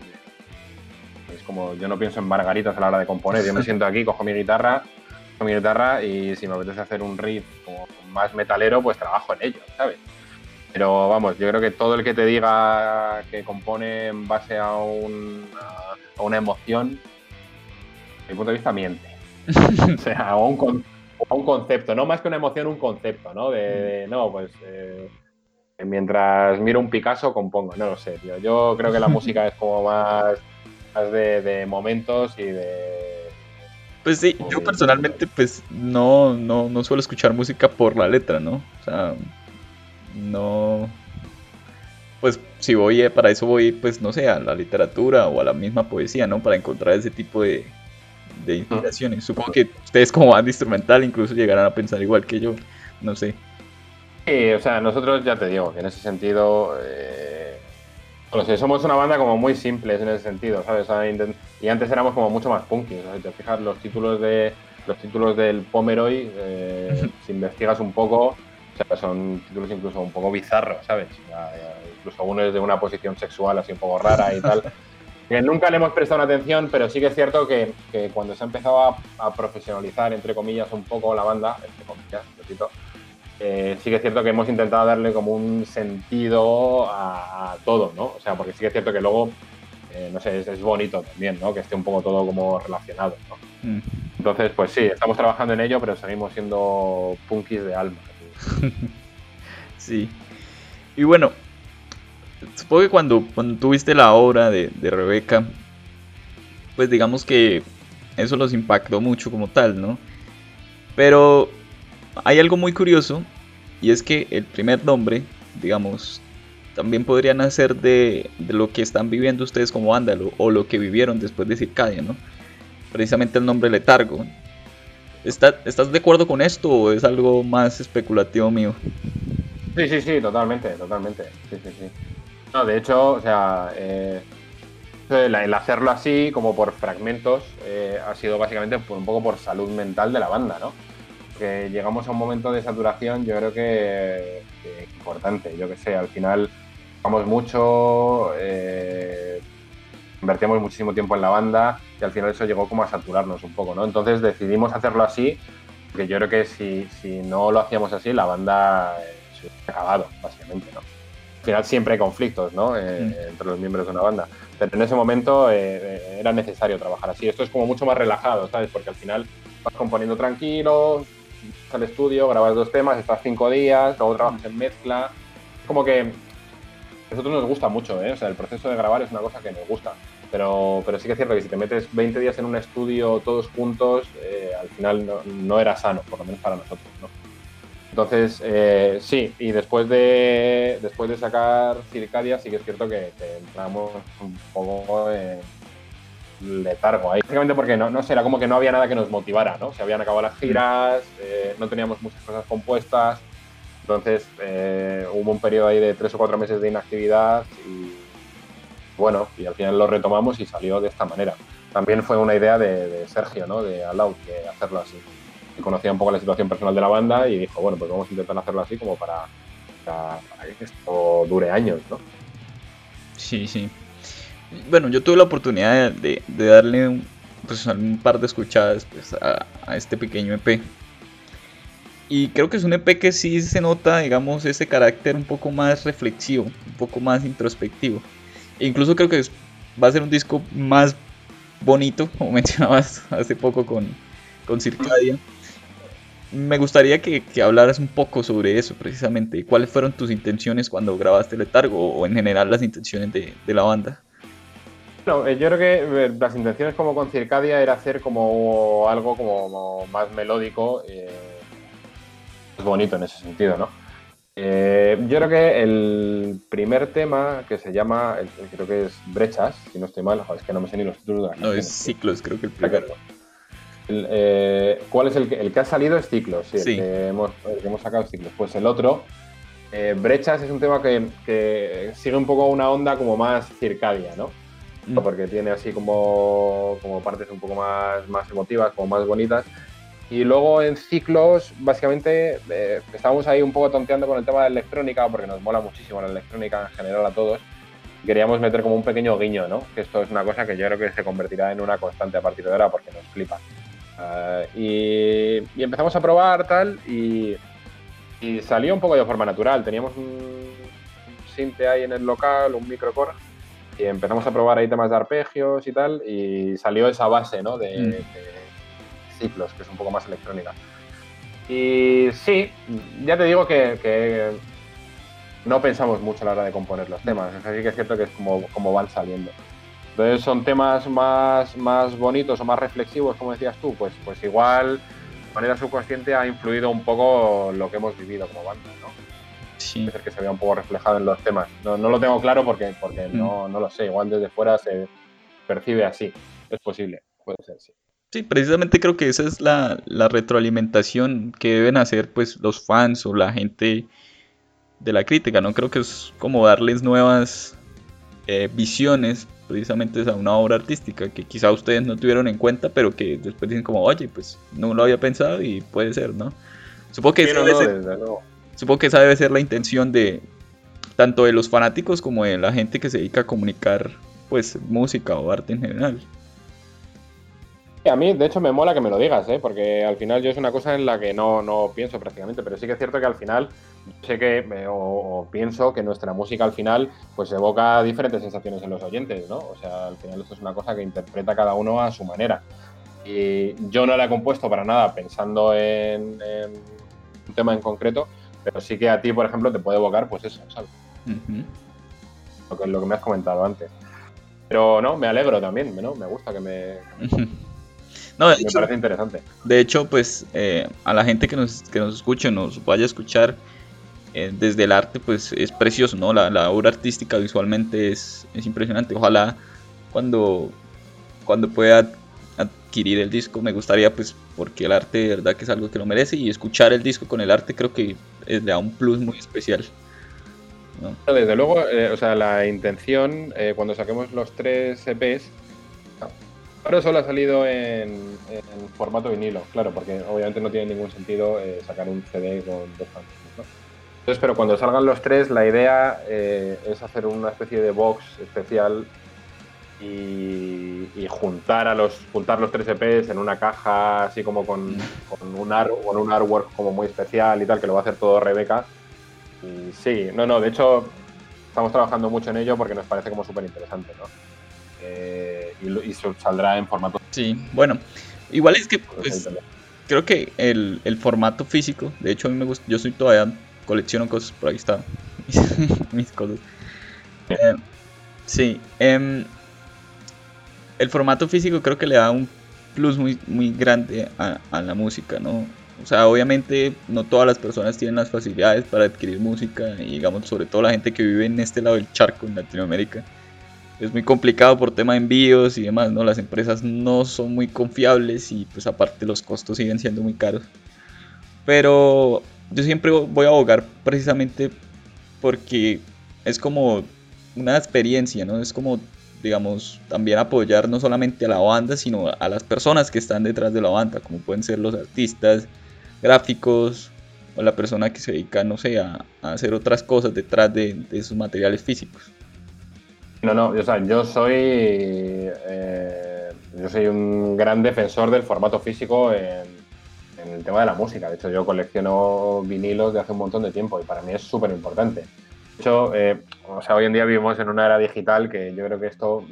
Es como, yo no pienso en margaritas a la hora de componer. Yo me <laughs> siento aquí, cojo mi guitarra, mi guitarra y si me apetece hacer un riff como más metalero, pues trabajo en ello, ¿sabes? Pero vamos, yo creo que todo el que te diga que compone en base a, un, a una emoción, desde mi punto de vista, miente. <laughs> o sea, a un, un, concepto, no más que una emoción, un concepto, ¿no? De, no, pues eh, mientras miro un Picasso compongo, no lo sé, tío. Yo creo que la música es como más, más de, momentos y de... Pues sí, yo personalmente pues no, no, no suelo escuchar música por la letra, ¿no? O sea, no... Pues si voy, eh, para eso voy, pues no sé, a la literatura o a la misma poesía, ¿no? Para encontrar ese tipo de, de inspiraciones. Supongo que ustedes como banda instrumental incluso llegarán a pensar igual que yo, no sé. Sí, o sea, nosotros ya te digo que en ese sentido, eh, no sé, somos una banda como muy simples en ese sentido, ¿sabes? y antes éramos como mucho más punky, o sea, si te fijas los títulos de los títulos del Pomeroy, eh, si investigas un poco, o sea, son títulos incluso un poco bizarros, ¿sabes? incluso uno es de una posición sexual así un poco rara y tal. <laughs> que nunca le hemos prestado una atención, pero sí que es cierto que, cuando se ha empezado a, profesionalizar, entre comillas, un poco la banda, entre comillas, eh, sí que es cierto que hemos intentado darle como un sentido a, todo, ¿no? O sea, porque sí que es cierto que luego, eh, no sé, es, bonito también, ¿no? Que esté un poco todo como relacionado, ¿no? Mm. Entonces, pues sí, estamos trabajando en ello, pero seguimos siendo punkis de alma. <laughs> sí. Y bueno, supongo que cuando, cuando tuviste la obra de, de Rebeca, pues digamos que eso los impactó mucho como tal, ¿no? Pero hay algo muy curioso y es que el primer nombre, digamos, también podría nacer de, lo que están viviendo ustedes como ándalo o lo que vivieron después de Circadia, ¿no? Precisamente el nombre Letargo. ¿Estás de acuerdo con esto o es algo más especulativo mío? Sí, sí, sí, totalmente, totalmente. Sí, sí, sí. No, de hecho, o sea, eh, el, hacerlo así, como por fragmentos, eh, ha sido básicamente un poco por salud mental de la banda, ¿no? Que llegamos a un momento de saturación, yo creo que, importante, yo que sé, al final vamos mucho, eh, invertíamos muchísimo tiempo en la banda y al final eso llegó como a saturarnos un poco, ¿no? Entonces decidimos hacerlo así, porque yo creo que si, si no lo hacíamos así, la banda se hubiera acabado, básicamente, ¿no? al final siempre hay conflictos ¿no? Eh, mm. entre los miembros de una banda. Pero en ese momento eh, eh, era necesario trabajar así. Esto es como mucho más relajado, ¿sabes? Porque al final vas componiendo tranquilo, al estudio, grabas dos temas, estás cinco días, luego trabajas en mezcla. Como que a nosotros nos gusta mucho, ¿eh? O sea, el proceso de grabar es una cosa que nos gusta. Pero, pero sí que es cierto que si te metes 20 días en un estudio todos juntos, al final no, no, era sano, por lo menos para nosotros, ¿no? Entonces, eh, sí, y después de, después de sacar Circadia, sí que es cierto que, entramos un poco en letargo ahí. Básicamente porque no, no sé, era como que no había nada que nos motivara, ¿no? Se habían acabado las giras, eh, no teníamos muchas cosas compuestas, entonces eh, hubo un periodo ahí de tres o cuatro meses de inactividad y bueno, y al final lo retomamos y salió de esta manera. También fue una idea de, Sergio, ¿no? De Alau, que hacerlo así conocía un poco la situación personal de la banda y dijo, bueno, pues vamos a intentar hacerlo así como para, que esto dure años, ¿no? Sí, sí. Bueno, yo tuve la oportunidad de, darle un, pues, un, par de escuchadas pues, a, este pequeño EP. Y creo que es un EP que sí se nota, digamos, ese carácter un poco más reflexivo, un poco más introspectivo. E incluso creo que va a ser un disco más bonito, <laughs> como mencionabas hace poco con, con Circadia me gustaría que, hablaras un poco sobre eso precisamente. ¿Cuáles fueron tus intenciones cuando grabaste Letargo o en general las intenciones de, la banda? No, eh, yo creo que eh, las intenciones como con Circadia era hacer como algo como más melódico, eh, más bonito en ese sentido, ¿no? yo creo que el primer tema que se llama, creo que es Brechas, si no estoy mal, es que no me sé ni los títulos No, es Ciclos, creo que el primero. Eh, ¿Cuál es el que, el que ha salido? Es Ciclos, sí, El, que hemos, sacado es Ciclos. Pues el otro, eh, Brechas, es un tema que, sigue un poco una onda como más circadia, ¿no? Mm. Porque tiene así como, como partes un poco más, más emotivas, como más bonitas. Y luego en ciclos, básicamente, eh, estamos ahí un poco tonteando con el tema de la electrónica, porque nos mola muchísimo la electrónica en general a todos. queríamos meter como un pequeño guiño, ¿no? Que esto es una cosa que yo creo que se convertirá en una constante a partir de ahora porque nos flipa. Ah, y, empezamos a probar tal y, salió un poco de forma natural. Teníamos un, sinte ahí en el local, un microcore, y empezamos a probar ahí temas de arpegios y tal, y salió esa base, ¿no? De, mm. de ciclos, que es un poco más electrónica. Y sí, ya te digo que, no pensamos mucho a la hora de componer los temas. Así que es cierto que es como, como van saliendo. Entonces son temas más, más bonitos o más reflexivos, como decías tú, pues, pues igual de manera subconsciente ha influido un poco lo que hemos vivido como banda, ¿no? Sí. que se vea un poco reflejado en los temas. No, no lo tengo claro porque, porque mm. no, no lo sé. Igual desde fuera se percibe así. Es posible, puede ser, sí. Sí, precisamente creo que esa es la, retroalimentación que deben hacer pues los fans o la gente de la crítica, ¿no? Creo que es como darles nuevas eh, visiones precisamente a una obra artística que quizá ustedes no tuvieron en cuenta, pero que después dicen como, oye, pues no lo había pensado y puede ser, ¿no? Supongo que, esa, debe ser, supongo que esa debe ser la intención de tanto de los fanáticos como de la gente que se dedica a comunicar pues música o arte en general. A mí, de hecho, me mola que me lo digas, ¿eh? porque al final yo es una cosa en la que no, no pienso prácticamente, pero sí que es cierto que al final sé que, o, pienso que nuestra música al final pues evoca diferentes sensaciones en los oyentes, ¿no? O sea, al final esto es una cosa que interpreta cada uno a su manera. Y yo no la he compuesto para nada pensando en, un tema en concreto, pero sí que a ti, por ejemplo, te puede evocar pues eso, ¿sabes? lo, que, lo que me has comentado antes. Pero no, me alegro también, ¿no? Me gusta que me... <laughs> No, me parece interesante. De hecho, pues eh, a la gente que nos, que nos escuche, nos vaya a escuchar eh, desde el arte, pues es precioso, ¿no? La, obra artística visualmente es, es, impresionante. Ojalá cuando, cuando pueda adquirir el disco, me gustaría, pues, porque el arte de verdad que es algo que lo merece y escuchar el disco con el arte creo que le da un plus muy especial. Desde luego, eh, o sea, la intención cuando saquemos los tres EPs Ahora solo ha salido en, formato vinilo, claro, porque obviamente no tiene ningún sentido eh, sacar un CD con dos canciones. ¿no? Entonces, pero cuando salgan los tres, la idea eh, es hacer una especie de box especial y, juntar a los juntar los tres EPs en una caja así como con, con, un con un artwork como muy especial y tal, que lo va a hacer todo Rebeca. Y sí, no, no, de hecho estamos trabajando mucho en ello porque nos parece como súper interesante, ¿no? Eh, y, saldrá en formato. Sí, bueno, igual es que pues, creo que el, formato físico, de hecho a mí me gusta, yo soy todavía colecciono cosas, por ahí está <laughs> mis cosas. Eh, sí, em, el formato físico creo que le da un plus muy, muy grande a, a, la música, ¿no? O sea, obviamente no todas las personas tienen las facilidades para adquirir música y digamos sobre todo la gente que vive en este lado del charco en Latinoamérica es muy complicado por tema de envíos y demás, ¿no? Las empresas no son muy confiables y pues aparte los costos siguen siendo muy caros. Pero yo siempre voy a abogar precisamente porque es como una experiencia, ¿no? Es como, digamos, también apoyar no solamente a la banda, sino a las personas que están detrás de la banda, como pueden ser los artistas, gráficos, o la persona que se dedica, no sé, a, hacer otras cosas detrás de, de sus materiales físicos. No, no, o sea, yo soy, eh, yo soy un gran defensor del formato físico en, el tema de la música. De hecho, yo colecciono vinilos de hace un montón de tiempo y para mí es súper importante. Hecho, eh, o sea, hoy en día vivimos en una era digital que yo creo que esto,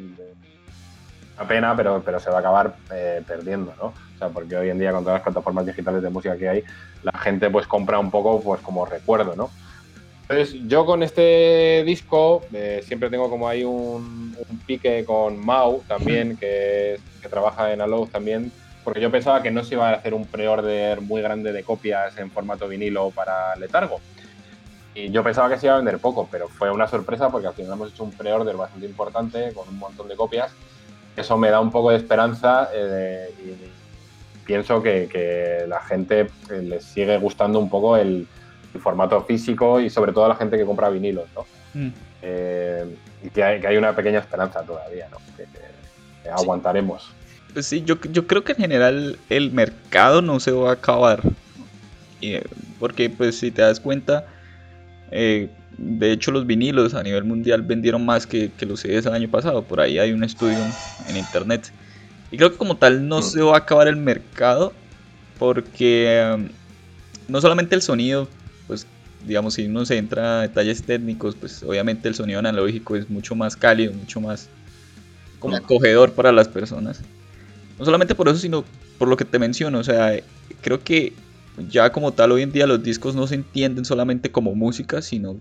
una pena, pero, pero se va a acabar eh, perdiendo, ¿no? O sea, porque hoy en día con todas las plataformas digitales de música que hay, la gente pues compra un poco pues como recuerdo, ¿no? Entonces, yo con este disco eh, siempre tengo como ahí un, pique con Mau también, que, trabaja en Alou también, porque yo pensaba que no se iba a hacer un pre-order muy grande de copias en formato vinilo para Letargo. Y yo pensaba que se iba a vender poco, pero fue una sorpresa porque al final hemos hecho un pre-order bastante importante con un montón de copias. Eso me da un poco de esperanza eh, y pienso que, que la gente eh, les sigue gustando un poco el, formato físico y sobre todo a la gente que compra vinilos, ¿no? Mm. Eh, y que hay, una pequeña esperanza todavía, ¿no? Que, aguantaremos. Pues sí, yo, yo creo que en general el mercado no se va a acabar. porque pues si te das cuenta, eh, de hecho los vinilos a nivel mundial vendieron más que, que los CDs el año pasado. Por ahí hay un estudio en internet. Y creo que como tal no se va a acabar el mercado porque um, no solamente el sonido, pues digamos si uno se entra a detalles técnicos, pues obviamente el sonido analógico es mucho más cálido, mucho más como acogedor para las personas. No solamente por eso, sino por lo que te menciono, o sea, creo que ya como tal hoy en día los discos no se entienden solamente como música, sino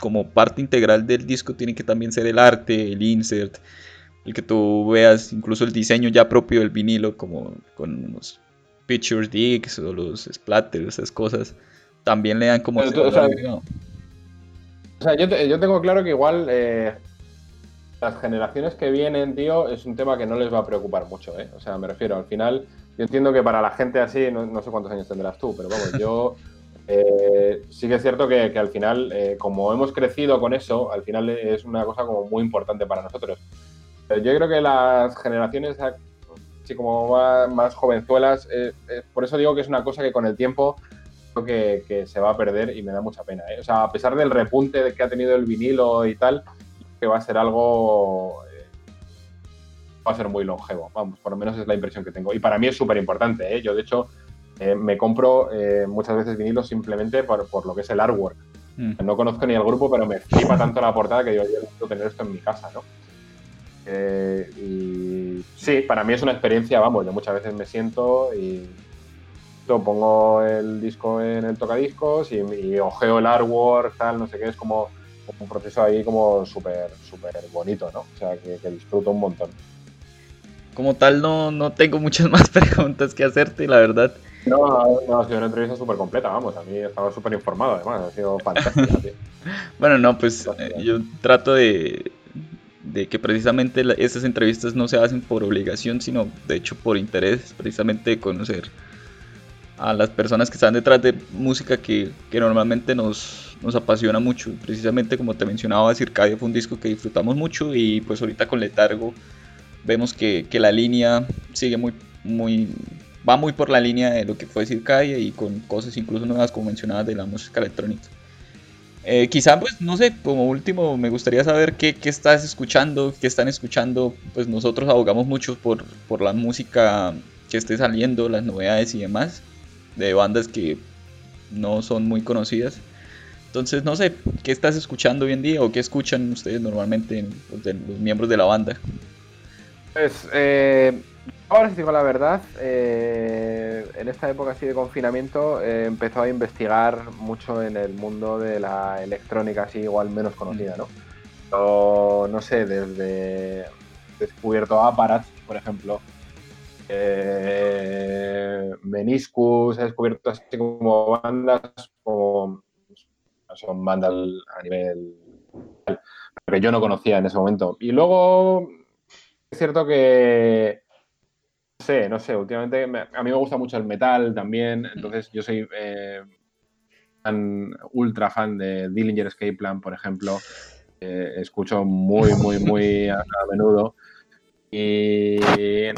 como parte integral del disco tiene que también ser el arte, el insert, el que tú veas incluso el diseño ya propio del vinilo, como con los picture digs o los splatters, esas cosas, también le dan como... o, sea, yo, yo, tengo claro que igual eh, las generaciones que vienen, tío, es un tema que no les va a preocupar mucho, ¿eh? O sea, me refiero, al final, yo entiendo que para la gente así, no, sé cuántos años tendrás tú, pero vamos, yo... <laughs> Eh, sí que es cierto que, al final, eh, como hemos crecido con eso, al final es una cosa como muy importante para nosotros. Pero yo creo que las generaciones así como más, jovenzuelas, eh, por eso digo que es una cosa que con el tiempo creo que, se va a perder y me da mucha pena. O sea, a pesar del repunte que ha tenido el vinilo y tal, que va a ser algo va a ser muy longevo, vamos, por lo menos es la impresión que tengo. Y para mí es súper importante, yo de hecho eh, me compro eh, muchas veces vinilos simplemente por, lo que es el artwork. Mm. No conozco ni el grupo, pero me flipa tanto la portada que digo, yo necesito tener esto en mi casa, ¿no? Eh, y sí, para mí es una experiencia, vamos, yo muchas veces me siento y pongo el disco en el tocadiscos y, y ojeo el artwork, tal, no sé qué, es como, un proceso ahí como súper, súper bonito, ¿no? O sea, que, que disfruto un montón. Como tal, no, no tengo muchas <laughs> más preguntas que hacerte, la verdad. No, no, ha sido una entrevista súper completa, vamos. A mí estaba súper informado, además. Ha sido fantástico. <laughs> bueno, no, pues eh, yo trato de, de que precisamente estas entrevistas no se hacen por obligación, sino de hecho por interés, precisamente de conocer a las personas que están detrás de música que, que normalmente nos, nos, apasiona mucho. Precisamente como te mencionaba, Circadia fue un disco que disfrutamos mucho y pues ahorita con Letargo vemos que, que la línea sigue muy, muy va muy por la línea de lo que fue decir Calle y con cosas incluso nuevas como mencionadas de la música electrónica. Eh, quizá, pues, no sé, como último, me gustaría saber qué, qué, estás escuchando, qué están escuchando. Pues nosotros abogamos mucho por, por la música que esté saliendo, las novedades y demás, de bandas que no son muy conocidas. Entonces, no sé, ¿qué estás escuchando hoy en día o qué escuchan ustedes normalmente pues, los miembros de la banda? Pues, eh, Ahora, si digo la verdad, eh, en esta época así de confinamiento he empezado a investigar mucho en el mundo de la electrónica así igual menos conocida, ¿no? no sé, desde descubierto Aparat, por ejemplo, eh, Meniscus, he descubierto así como bandas como son bandas a nivel que yo no conocía en ese momento. Y luego es cierto que sé, no sé, últimamente a mí me gusta mucho el metal también, entonces yo soy eh, ultra fan de Dillinger Escape Plan, por ejemplo. Eh, escucho muy, muy, muy <laughs> a, menudo. Y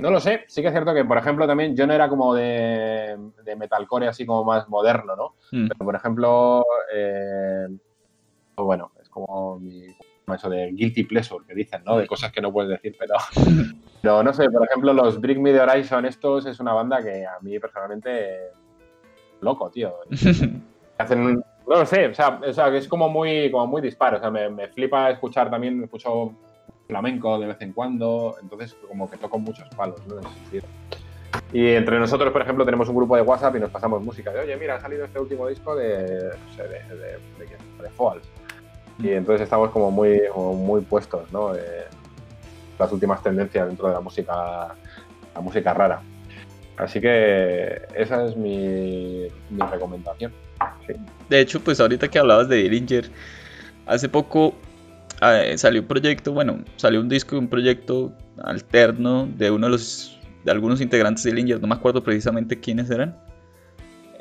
no lo sé, sí que es cierto que, por ejemplo, también yo no era como de, de metalcore así como más moderno, ¿no? Mm. Pero, por ejemplo, eh, bueno, es como mi, eso de guilty pleasure que dicen, ¿no? De cosas que no puedes decir, pero, <laughs> pero no sé, por ejemplo, los Bring Me the Horizon, estos es una banda que a mí personalmente loco, tío. <laughs> Hacen no lo sé, o sea, o sea, que es como muy, como muy disparo, o sea, me, me flipa escuchar también, escucho flamenco de vez en cuando, entonces como que toco muchos palos, ¿no? Y entre nosotros, por ejemplo, tenemos un grupo de WhatsApp y nos pasamos música de, oye, mira, ha salido este último disco de, no sé, de, de, de, de Falls y entonces estamos como muy, muy puestos, ¿no? las últimas tendencias dentro de la música, la música rara. Así que esa es mi, recomendación. De hecho, pues ahorita que hablabas de Dillinger, hace poco eh, salió un proyecto, bueno, salió un disco, un proyecto alterno de uno de los de algunos integrantes de Dillinger, no me acuerdo precisamente quiénes eran.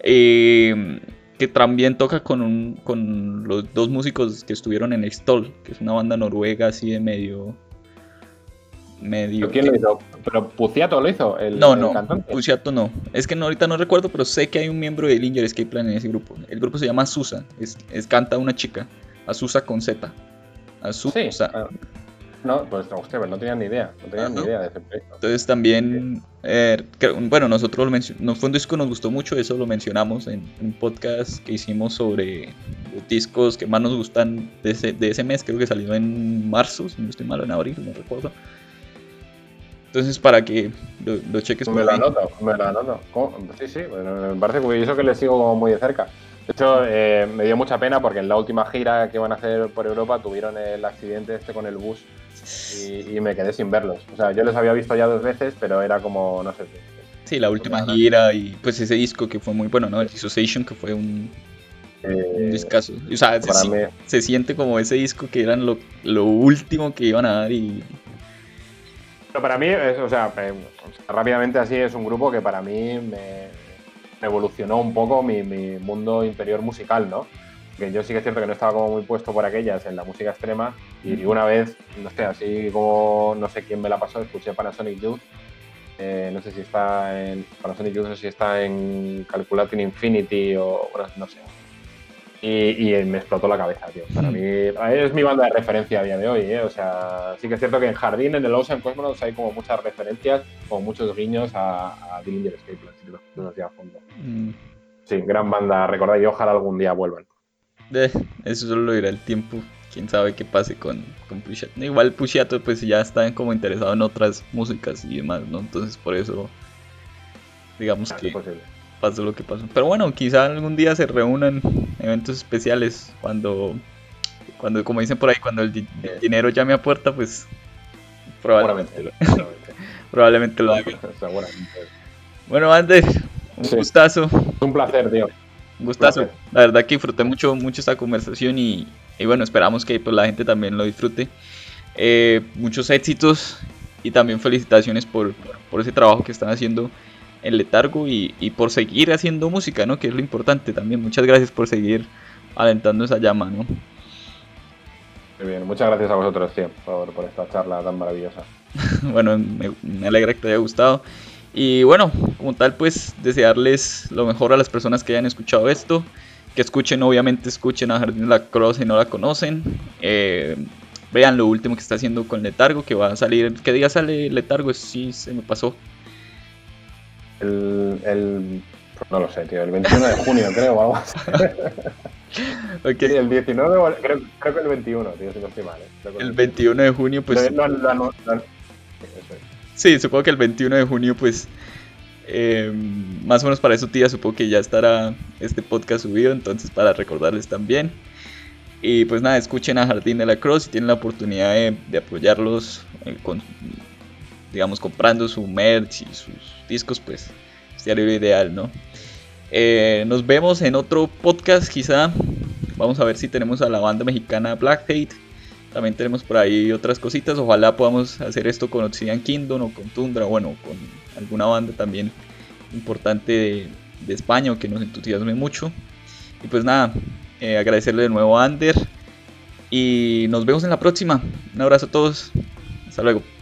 Eh, que también toca con, un, con los dos músicos que estuvieron en Stoll, que es una banda noruega así de medio... medio ¿Quién lo hizo? ¿Pero Puciato lo hizo? El, no, no, Puciato no. Es que no, ahorita no recuerdo, pero sé que hay un miembro de Linger Escape Plan en ese grupo. El grupo se llama Susa, es, es canta una chica. Azusa con Z. Azusa. Sí, no, pues hostia, no tenía ni idea, no tenía ni idea de ese proyecto. Entonces también, eh, bueno, nosotros lo fue un disco que nos gustó mucho, eso lo mencionamos en un podcast que hicimos sobre los discos que más nos gustan de ese, de ese mes, creo que salió en marzo, si no estoy mal, en abril, no recuerdo. Entonces, para que lo, cheques Me lo anoto, me lo anoto. Sí, sí, me parece curioso que le sigo como muy de cerca. De hecho, eh, me dio mucha pena porque en la última gira que van a hacer por Europa tuvieron el accidente este con el bus y, me quedé sin verlos. O sea, yo les había visto ya dos veces, pero era como, no sé. Sí, la última gira y pues ese disco que fue muy bueno, ¿no? El Dissociation, que fue un, eh, discazo. O sea, se, siente como ese disco que eran lo, lo último que iban a dar y pero para mí, es, o, sea, rápidamente así es un grupo que para mí me evolucionó un poco mi, mundo interior musical, ¿no? Que yo sí que es cierto que no estaba como muy puesto por aquellas en la música extrema y una vez, no sé, así como no sé quién me la pasó, escuché Panasonic Youth. Eh, no sé si está en Panasonic Youth, no sé si está en Calculating Infinity o no sé, y, me explotó la cabeza, tío. Para mí es mi banda de referencia a día de hoy, ¿eh? O sea, sí que es cierto que en Jardín, en el Ocean Cosmonauts, hay como muchas referencias, como muchos guiños a, a Dillinger Escape si lo, a fondo. Mm. Sí, gran banda, recordad, y ojalá algún día vuelvan. Eso solo lo dirá el tiempo. Quién sabe qué pase con, con. Igual Pushato pues ya está como interesado en otras músicas y demás, ¿no? Entonces por eso digamos que pasó lo que pasó. Pero bueno, quizá algún día se reúnan eventos especiales cuando, cuando como dicen por ahí, cuando el, dinero llame a puerta, pues probablemente, <laughs> probablemente, lo, haga. <laughs> Bueno, Ander, un gustazo. Un placer, tío. Un gustazo. La verdad que disfruté mucho, mucho esta conversación y, bueno, esperamos que pues, la gente también lo disfrute. Eh, muchos éxitos y también felicitaciones por, por ese trabajo que están haciendo el letargo y, por seguir haciendo música, ¿no? Que es lo importante también. Muchas gracias por seguir alentando esa llama, ¿no? Muy bien, muchas gracias a vosotros, tío, por, por esta charla tan maravillosa. <laughs> bueno, me, alegra que te haya gustado. Y bueno, como tal, pues desearles lo mejor a las personas que hayan escuchado esto. Que escuchen, obviamente, escuchen a Jardín de la Cruz si no la conocen. Eh, vean lo último que está haciendo con Letargo, que va a salir. ¿Qué día sale Letargo? Sí, se me pasó. El, el, no lo sé, tío, el 21 de junio creo o algo así. <laughs> okay. el 19, creo, creo, que el 21, tío, si no estoy mal. ¿eh? El 21 de junio, pues... sí, supongo que el 21 de junio, pues... Eh, más o menos para esos días supongo que ya estará este podcast subido, entonces para recordarles también. Y pues nada, escuchen a Jardín de la Cruz si tienen la oportunidad de, apoyarlos eh, con, digamos, comprando su merch y sus discos, pues sería lo ideal, ¿no? Eh, nos vemos en otro podcast, quizá. Vamos a ver si tenemos a la banda mexicana Black Hate. También tenemos por ahí otras cositas. Ojalá podamos hacer esto con Obsidian Kingdom o con Tundra, bueno, con alguna banda también importante de, España o que nos entusiasme mucho. Y pues nada, eh, agradecerle de nuevo a Ander. Y nos vemos en la próxima. Un abrazo a todos. Hasta luego.